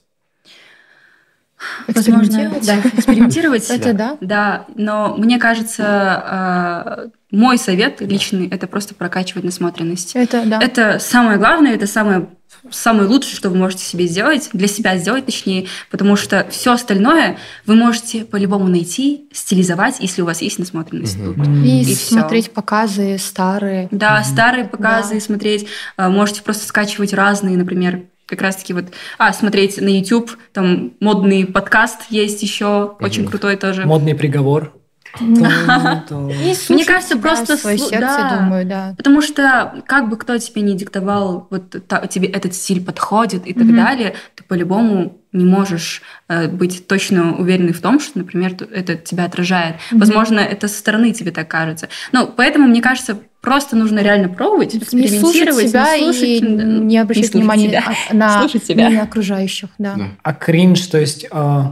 Возможно, Экспериментировать? да, экспериментировать. Это да. Да, но мне кажется, э, мой совет личный – это просто прокачивать насмотренность. Это да. Это самое главное, это самое самое лучшее, что вы можете себе сделать, для себя сделать точнее, потому что все остальное вы можете по-любому найти, стилизовать, если у вас есть насмотренность. Тут. И, И всё. смотреть показы старые. Да, старые показы Да. смотреть, а, можете просто скачивать разные, например, как раз-таки вот, а, смотреть на YouTube, там модный подкаст есть еще, очень крутой тоже. Модный приговор. Слушать кажется, просто свое слу- сердце, да. думаю, да. Потому что как бы кто тебе не диктовал, вот тебе этот стиль подходит и так далее, ты по-любому не можешь э, быть точно уверенной в том, что, например, это тебя отражает. Возможно, это со стороны тебе так кажется. Ну, поэтому, мне кажется, просто нужно реально пробовать, Не слушать экспериментировать, себя не слушать, и да, не обращать слушать внимания себя. а- на Слушать мнение окружающих. Да. Да. А кринж, то есть э,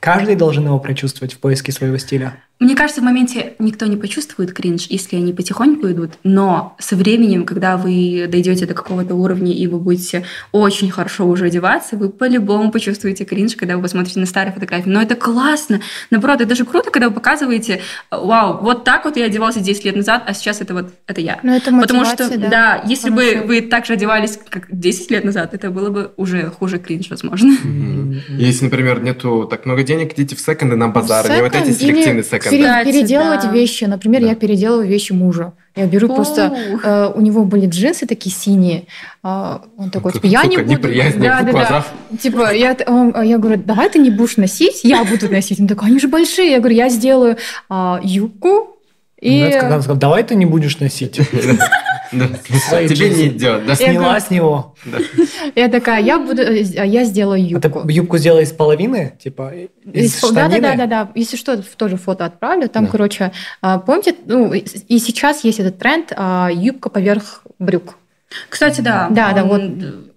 каждый должен его прочувствовать в поиске своего стиля. Мне кажется, в моменте никто не почувствует кринж, если они потихоньку идут, но со временем, когда вы дойдете до какого-то уровня и вы будете очень хорошо уже одеваться, вы по-любому почувствуете кринж, когда вы посмотрите на старые фотографии. Но это классно. Наоборот, это даже круто, когда вы показываете, вау, вот так вот я одевался 10 лет назад, а сейчас это вот, это я. Но это Потому что, мотивация, да, если бы Хорошо. вы так же одевались, как 10 лет назад, это было бы уже хуже кринж, возможно. Если, например, нету так много денег, идите в секонды на базар, не вот эти селективные секонды. Пере- Кстати, переделывать да. вещи. Например, Да. я переделываю вещи мужа. Я беру просто... Ух. э, у него были джинсы такие синие. а, он такой, типа, я не буду... Да, да, да. Типа, я, он- я говорю, давай ты не будешь носить, я буду носить. Он такой, они же большие. Я говорю, я сделаю а, юбку. И... Ну, это когда он сказал, давай ты не будешь носить. Тебе не идет. да? Сняла с него. Я такая, я буду, э, я сделаю А юбку. юбку сделай из половины, типа из Да, да, штанины? да, да, да. Если что, тоже фото отправлю. Там, короче, а, помните, ну, и и сейчас есть этот тренд а, юбка поверх брюк. Кстати, да. Да, да, вот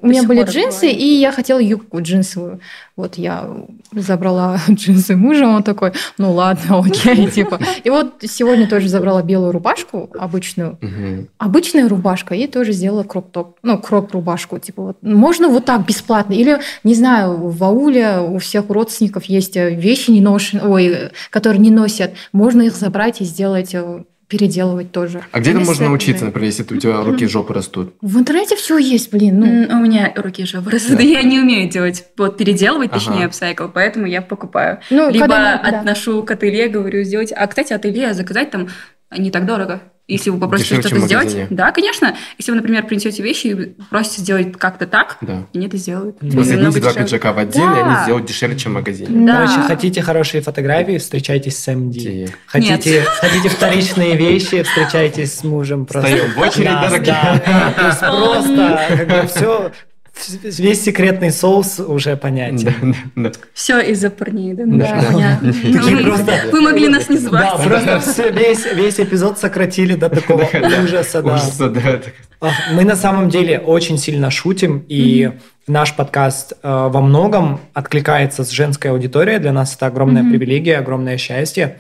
у меня были джинсы, актуален. и я хотела юбку джинсовую. Вот я забрала джинсы мужа, он такой, ну ладно, окей, типа. И вот сегодня тоже забрала белую рубашку обычную, Мгм. обычная рубашка, и тоже сделала кроп-топ, ну, кроп-рубашку. Типа вот, можно вот так бесплатно. Или, не знаю, в ауле у всех родственников есть э, вещи не ношен, ой, которые не носят. Можно их забрать и сделать, э, переделывать тоже. А где Или можно научиться, например, если у тебя руки и жопы растут? В интернете все есть, блин. Ну, М, У меня руки же просто я не умею делать, вот переделывать, Ага. точнее, апсайкл, поэтому я покупаю. ну, Либо когда мы- да. отношу к ателье, говорю, сделать. А, кстати, ателье заказать там не так дорого. Если вы попросите что-то сделать, магазине. да, конечно. Если вы, например, принесете вещи и просите сделать как-то так, Да. они это сделают. В смысле, Намного оденьте два пиджака в один, и Да. они сделают дешевле, чем в магазине. Да. Короче, хотите хорошие фотографии, встречайтесь с МД. Ти. Хотите, хотите вторичные вещи, встречайтесь с мужем. Просто. Встаем в очередь, Да, дорогие. да. То есть просто как бы все, весь секретный соус уже понятен. Да, да. Все из-за парней, да? Да. Понятно. Вы- просто- Вы могли нас не Да, звать. просто все- весь, весь эпизод сократили до такого ужаса. да. Ужаса, да. Ах, Мы на самом деле очень сильно шутим, и наш подкаст э, во многом откликается с женской аудиторией. Для нас это огромная привилегия, огромное счастье.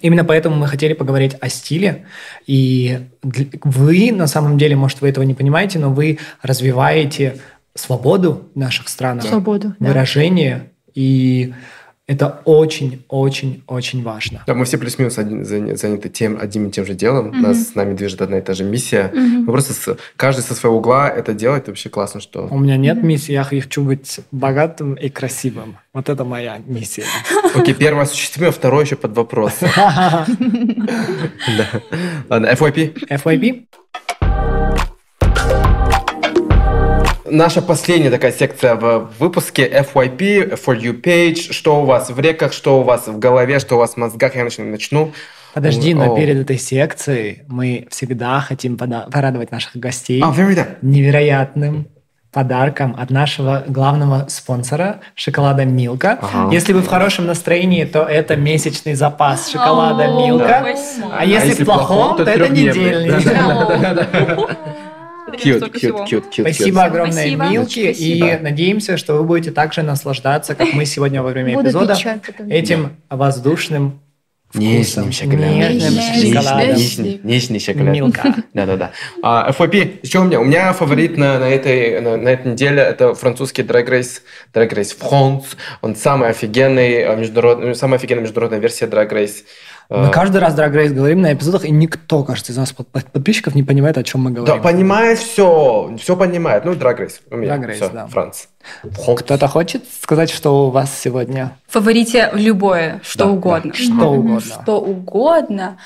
Именно поэтому мы хотели поговорить о стиле. И вы, на самом деле, может, вы этого не понимаете, но вы развиваете свободу в наших странах, Свободу, да. выражение, и это очень-очень-очень важно. Да, мы все плюс-минус заняты тем, одним и тем же делом. Нас с нами движет одна и та же миссия. Мы просто с- каждый со своего угла это делает. Вообще классно, что... У меня нет миссии, я хочу быть богатым и красивым. Вот это моя миссия. Окей, первое осуществимо, второе еще под вопрос. Да. Ладно, FYP. FYP? Наша последняя такая секция в выпуске FYP, For You Page. Что у вас в реках, что у вас в голове, что у вас в мозгах. Я начну. начну. Подожди, но перед этой секцией мы всегда хотим порадовать наших гостей А, very да. невероятным подарком от нашего главного спонсора шоколада Милка. Ага. Если вы в хорошем настроении, то это месячный запас шоколада Милка. спасибо. А если в плохом, то это трёхдневный. недельный. Да-да-да-да-да. Cute, Столько cute, всего. cute, cute, Спасибо огромное, Спасибо. Милки, и Спасибо. надеемся, что вы будете также наслаждаться, как мы сегодня во время эпизода, этим воздушным Нежным вкусом. шоколадом. Нежным Нежный, шоколад. Милка. Да-да-да. А, FYP, что у меня? У меня фаворит на, на, этой, на, на этой неделе это французский Drag Race, Drag Race France. Он самый офигенный э, международный, самая офигенная международная версия Drag Race. Мы Э, каждый раз Drag Race говорим на эпизодах, и никто, кажется, из нас под- под- подписчиков не понимает, о чем мы Да, говорим. понимает все, все понимает. Ну, Drag Race. У меня. Drag Race, Всё, да. Франц. Кто-то хочет сказать, что у вас сегодня В фаворите любое, что Да, угодно. что угодно? Что угодно.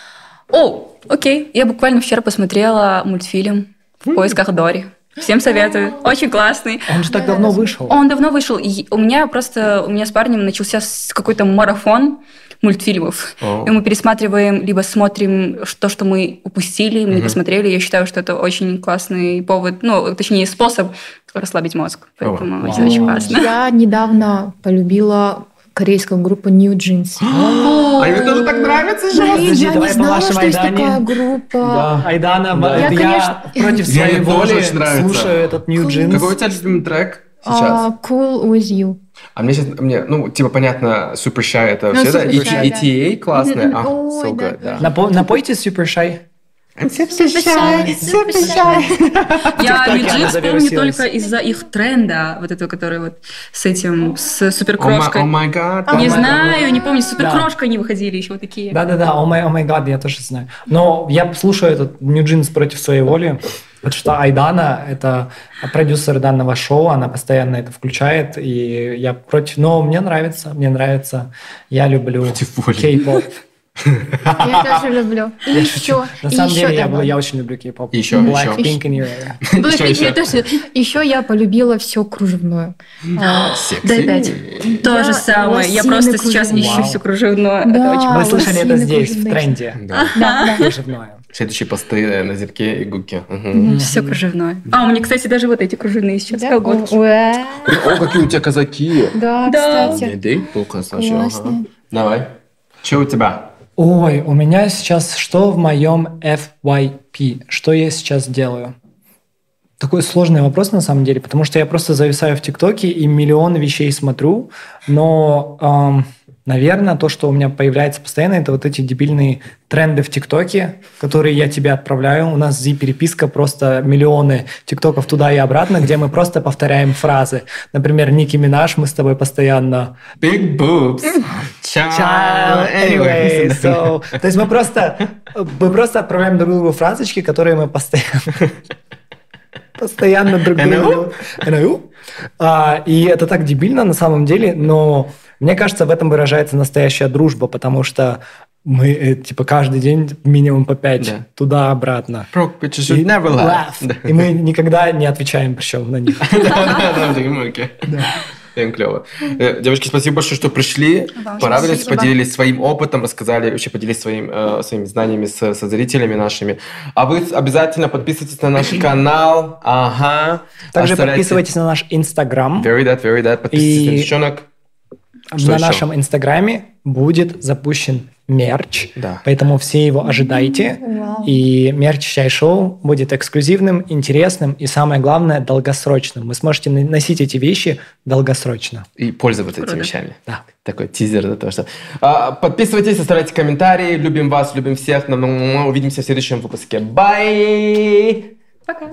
О, окей. Я буквально вчера посмотрела мультфильм «В поисках Дори». Всем советую. Очень классный. Он же так давно вышел. Он давно вышел. И у меня просто, у меня с парнем начался какой-то марафон мультфильмов. О. И мы пересматриваем, либо смотрим то, что мы упустили, мы не Мгм. посмотрели. Я считаю, что это очень классный повод, ну, точнее, способ расслабить мозг. Поэтому О. это очень классно. Я недавно полюбила корейскую группу New Jeans. А ему тоже так нравится же? Я не знала, что есть такая группа. Да, Айдана, Да. я, Я, конечно- против Я- своей воли слушаю этот New Jeans. Какой у тебя любимый трек сейчас? А, cool with you. А мне сейчас, мне, ну, типа, понятно, Super Shy это Ну, все, да? И, Shy, и да. TA классная. А, Ой, so да, good, да. Напо- напойте Super Shy. Super shy, super Я ТикТоке New она Jeans помню завирусилась. только из-за их тренда, вот этого, который вот с этим, с суперкрошкой. О май гад. Не Oh my знаю, не помню, с суперкрошкой они выходили еще вот такие. Да-да-да, о май, о май гад, я тоже знаю. Но я слушаю этот New Jeans против своей воли, потому что Айдана – это продюсер данного шоу, она постоянно это включает, и я против... Но мне нравится, мне нравится, я люблю кей-поп. Я тоже люблю. И еще, На и самом еще, деле, я, давай. я очень люблю кей-поп. Еще, Blackpink in your area. Blackpink еще? я тоже. Еще я полюбила все кружевное. А, Секси. То Я же самое. Я просто сейчас ищу Вау. все кружевное. Да. Это очень Вы А, слышали это здесь, в тренде. Да. Да, да. Кружевное. Следующие посты э, на зерке и гуке. Мгм. Все кружевное. А, у меня, кстати, даже вот эти кружевные сейчас Да? колготки. О, какие у тебя казаки. Да, Да. кстати. Саша, ага. Классно. Давай. Что у тебя? Ой, у меня сейчас что в моем FYP? Что я сейчас делаю? Такой сложный вопрос на самом деле, потому что я просто зависаю в ТикТоке и миллион вещей смотрю, но, эм, наверное, то, что у меня появляется постоянно, это вот эти дебильные тренды в ТикТоке, которые я тебе отправляю. У нас Z-переписка просто миллионы ТикТоков туда и обратно, где мы просто повторяем фразы. Например, Ники Минаж, мы с тобой постоянно Big boobs. Child. Anyway, so, то есть мы просто, мы просто отправляем друг другу фразочки, которые мы постоянно, постоянно друг другу. А, и это так дебильно на самом деле, но мне кажется, в этом выражается настоящая дружба, потому что мы, э, типа, каждый день минимум по пять Да. туда-обратно. Should never laugh. Да. И мы никогда не отвечаем причем на них. Всем клево. Э, Девочки, спасибо большое, что пришли, Вам порадовались, спасибо. поделились своим опытом, рассказали, вообще поделились своим, э, своими знаниями с- со зрителями нашими. А вы обязательно подписывайтесь на наш канал. Ага. Также Оставляйте- подписывайтесь на наш Инстаграм. Very that, very that. Подписывайтесь на И- девчонок. Что на еще? нашем инстаграме будет запущен мерч, Да. поэтому все его ожидайте. Вау. И мерч Чай Шоу будет эксклюзивным, интересным и, самое главное, долгосрочным. Вы сможете носить эти вещи долгосрочно. И пользоваться этими вещами. Да. Такой тизер за то, что... А, подписывайтесь, оставляйте комментарии. Любим вас, любим всех. Увидимся в следующем выпуске. Бай! Пока.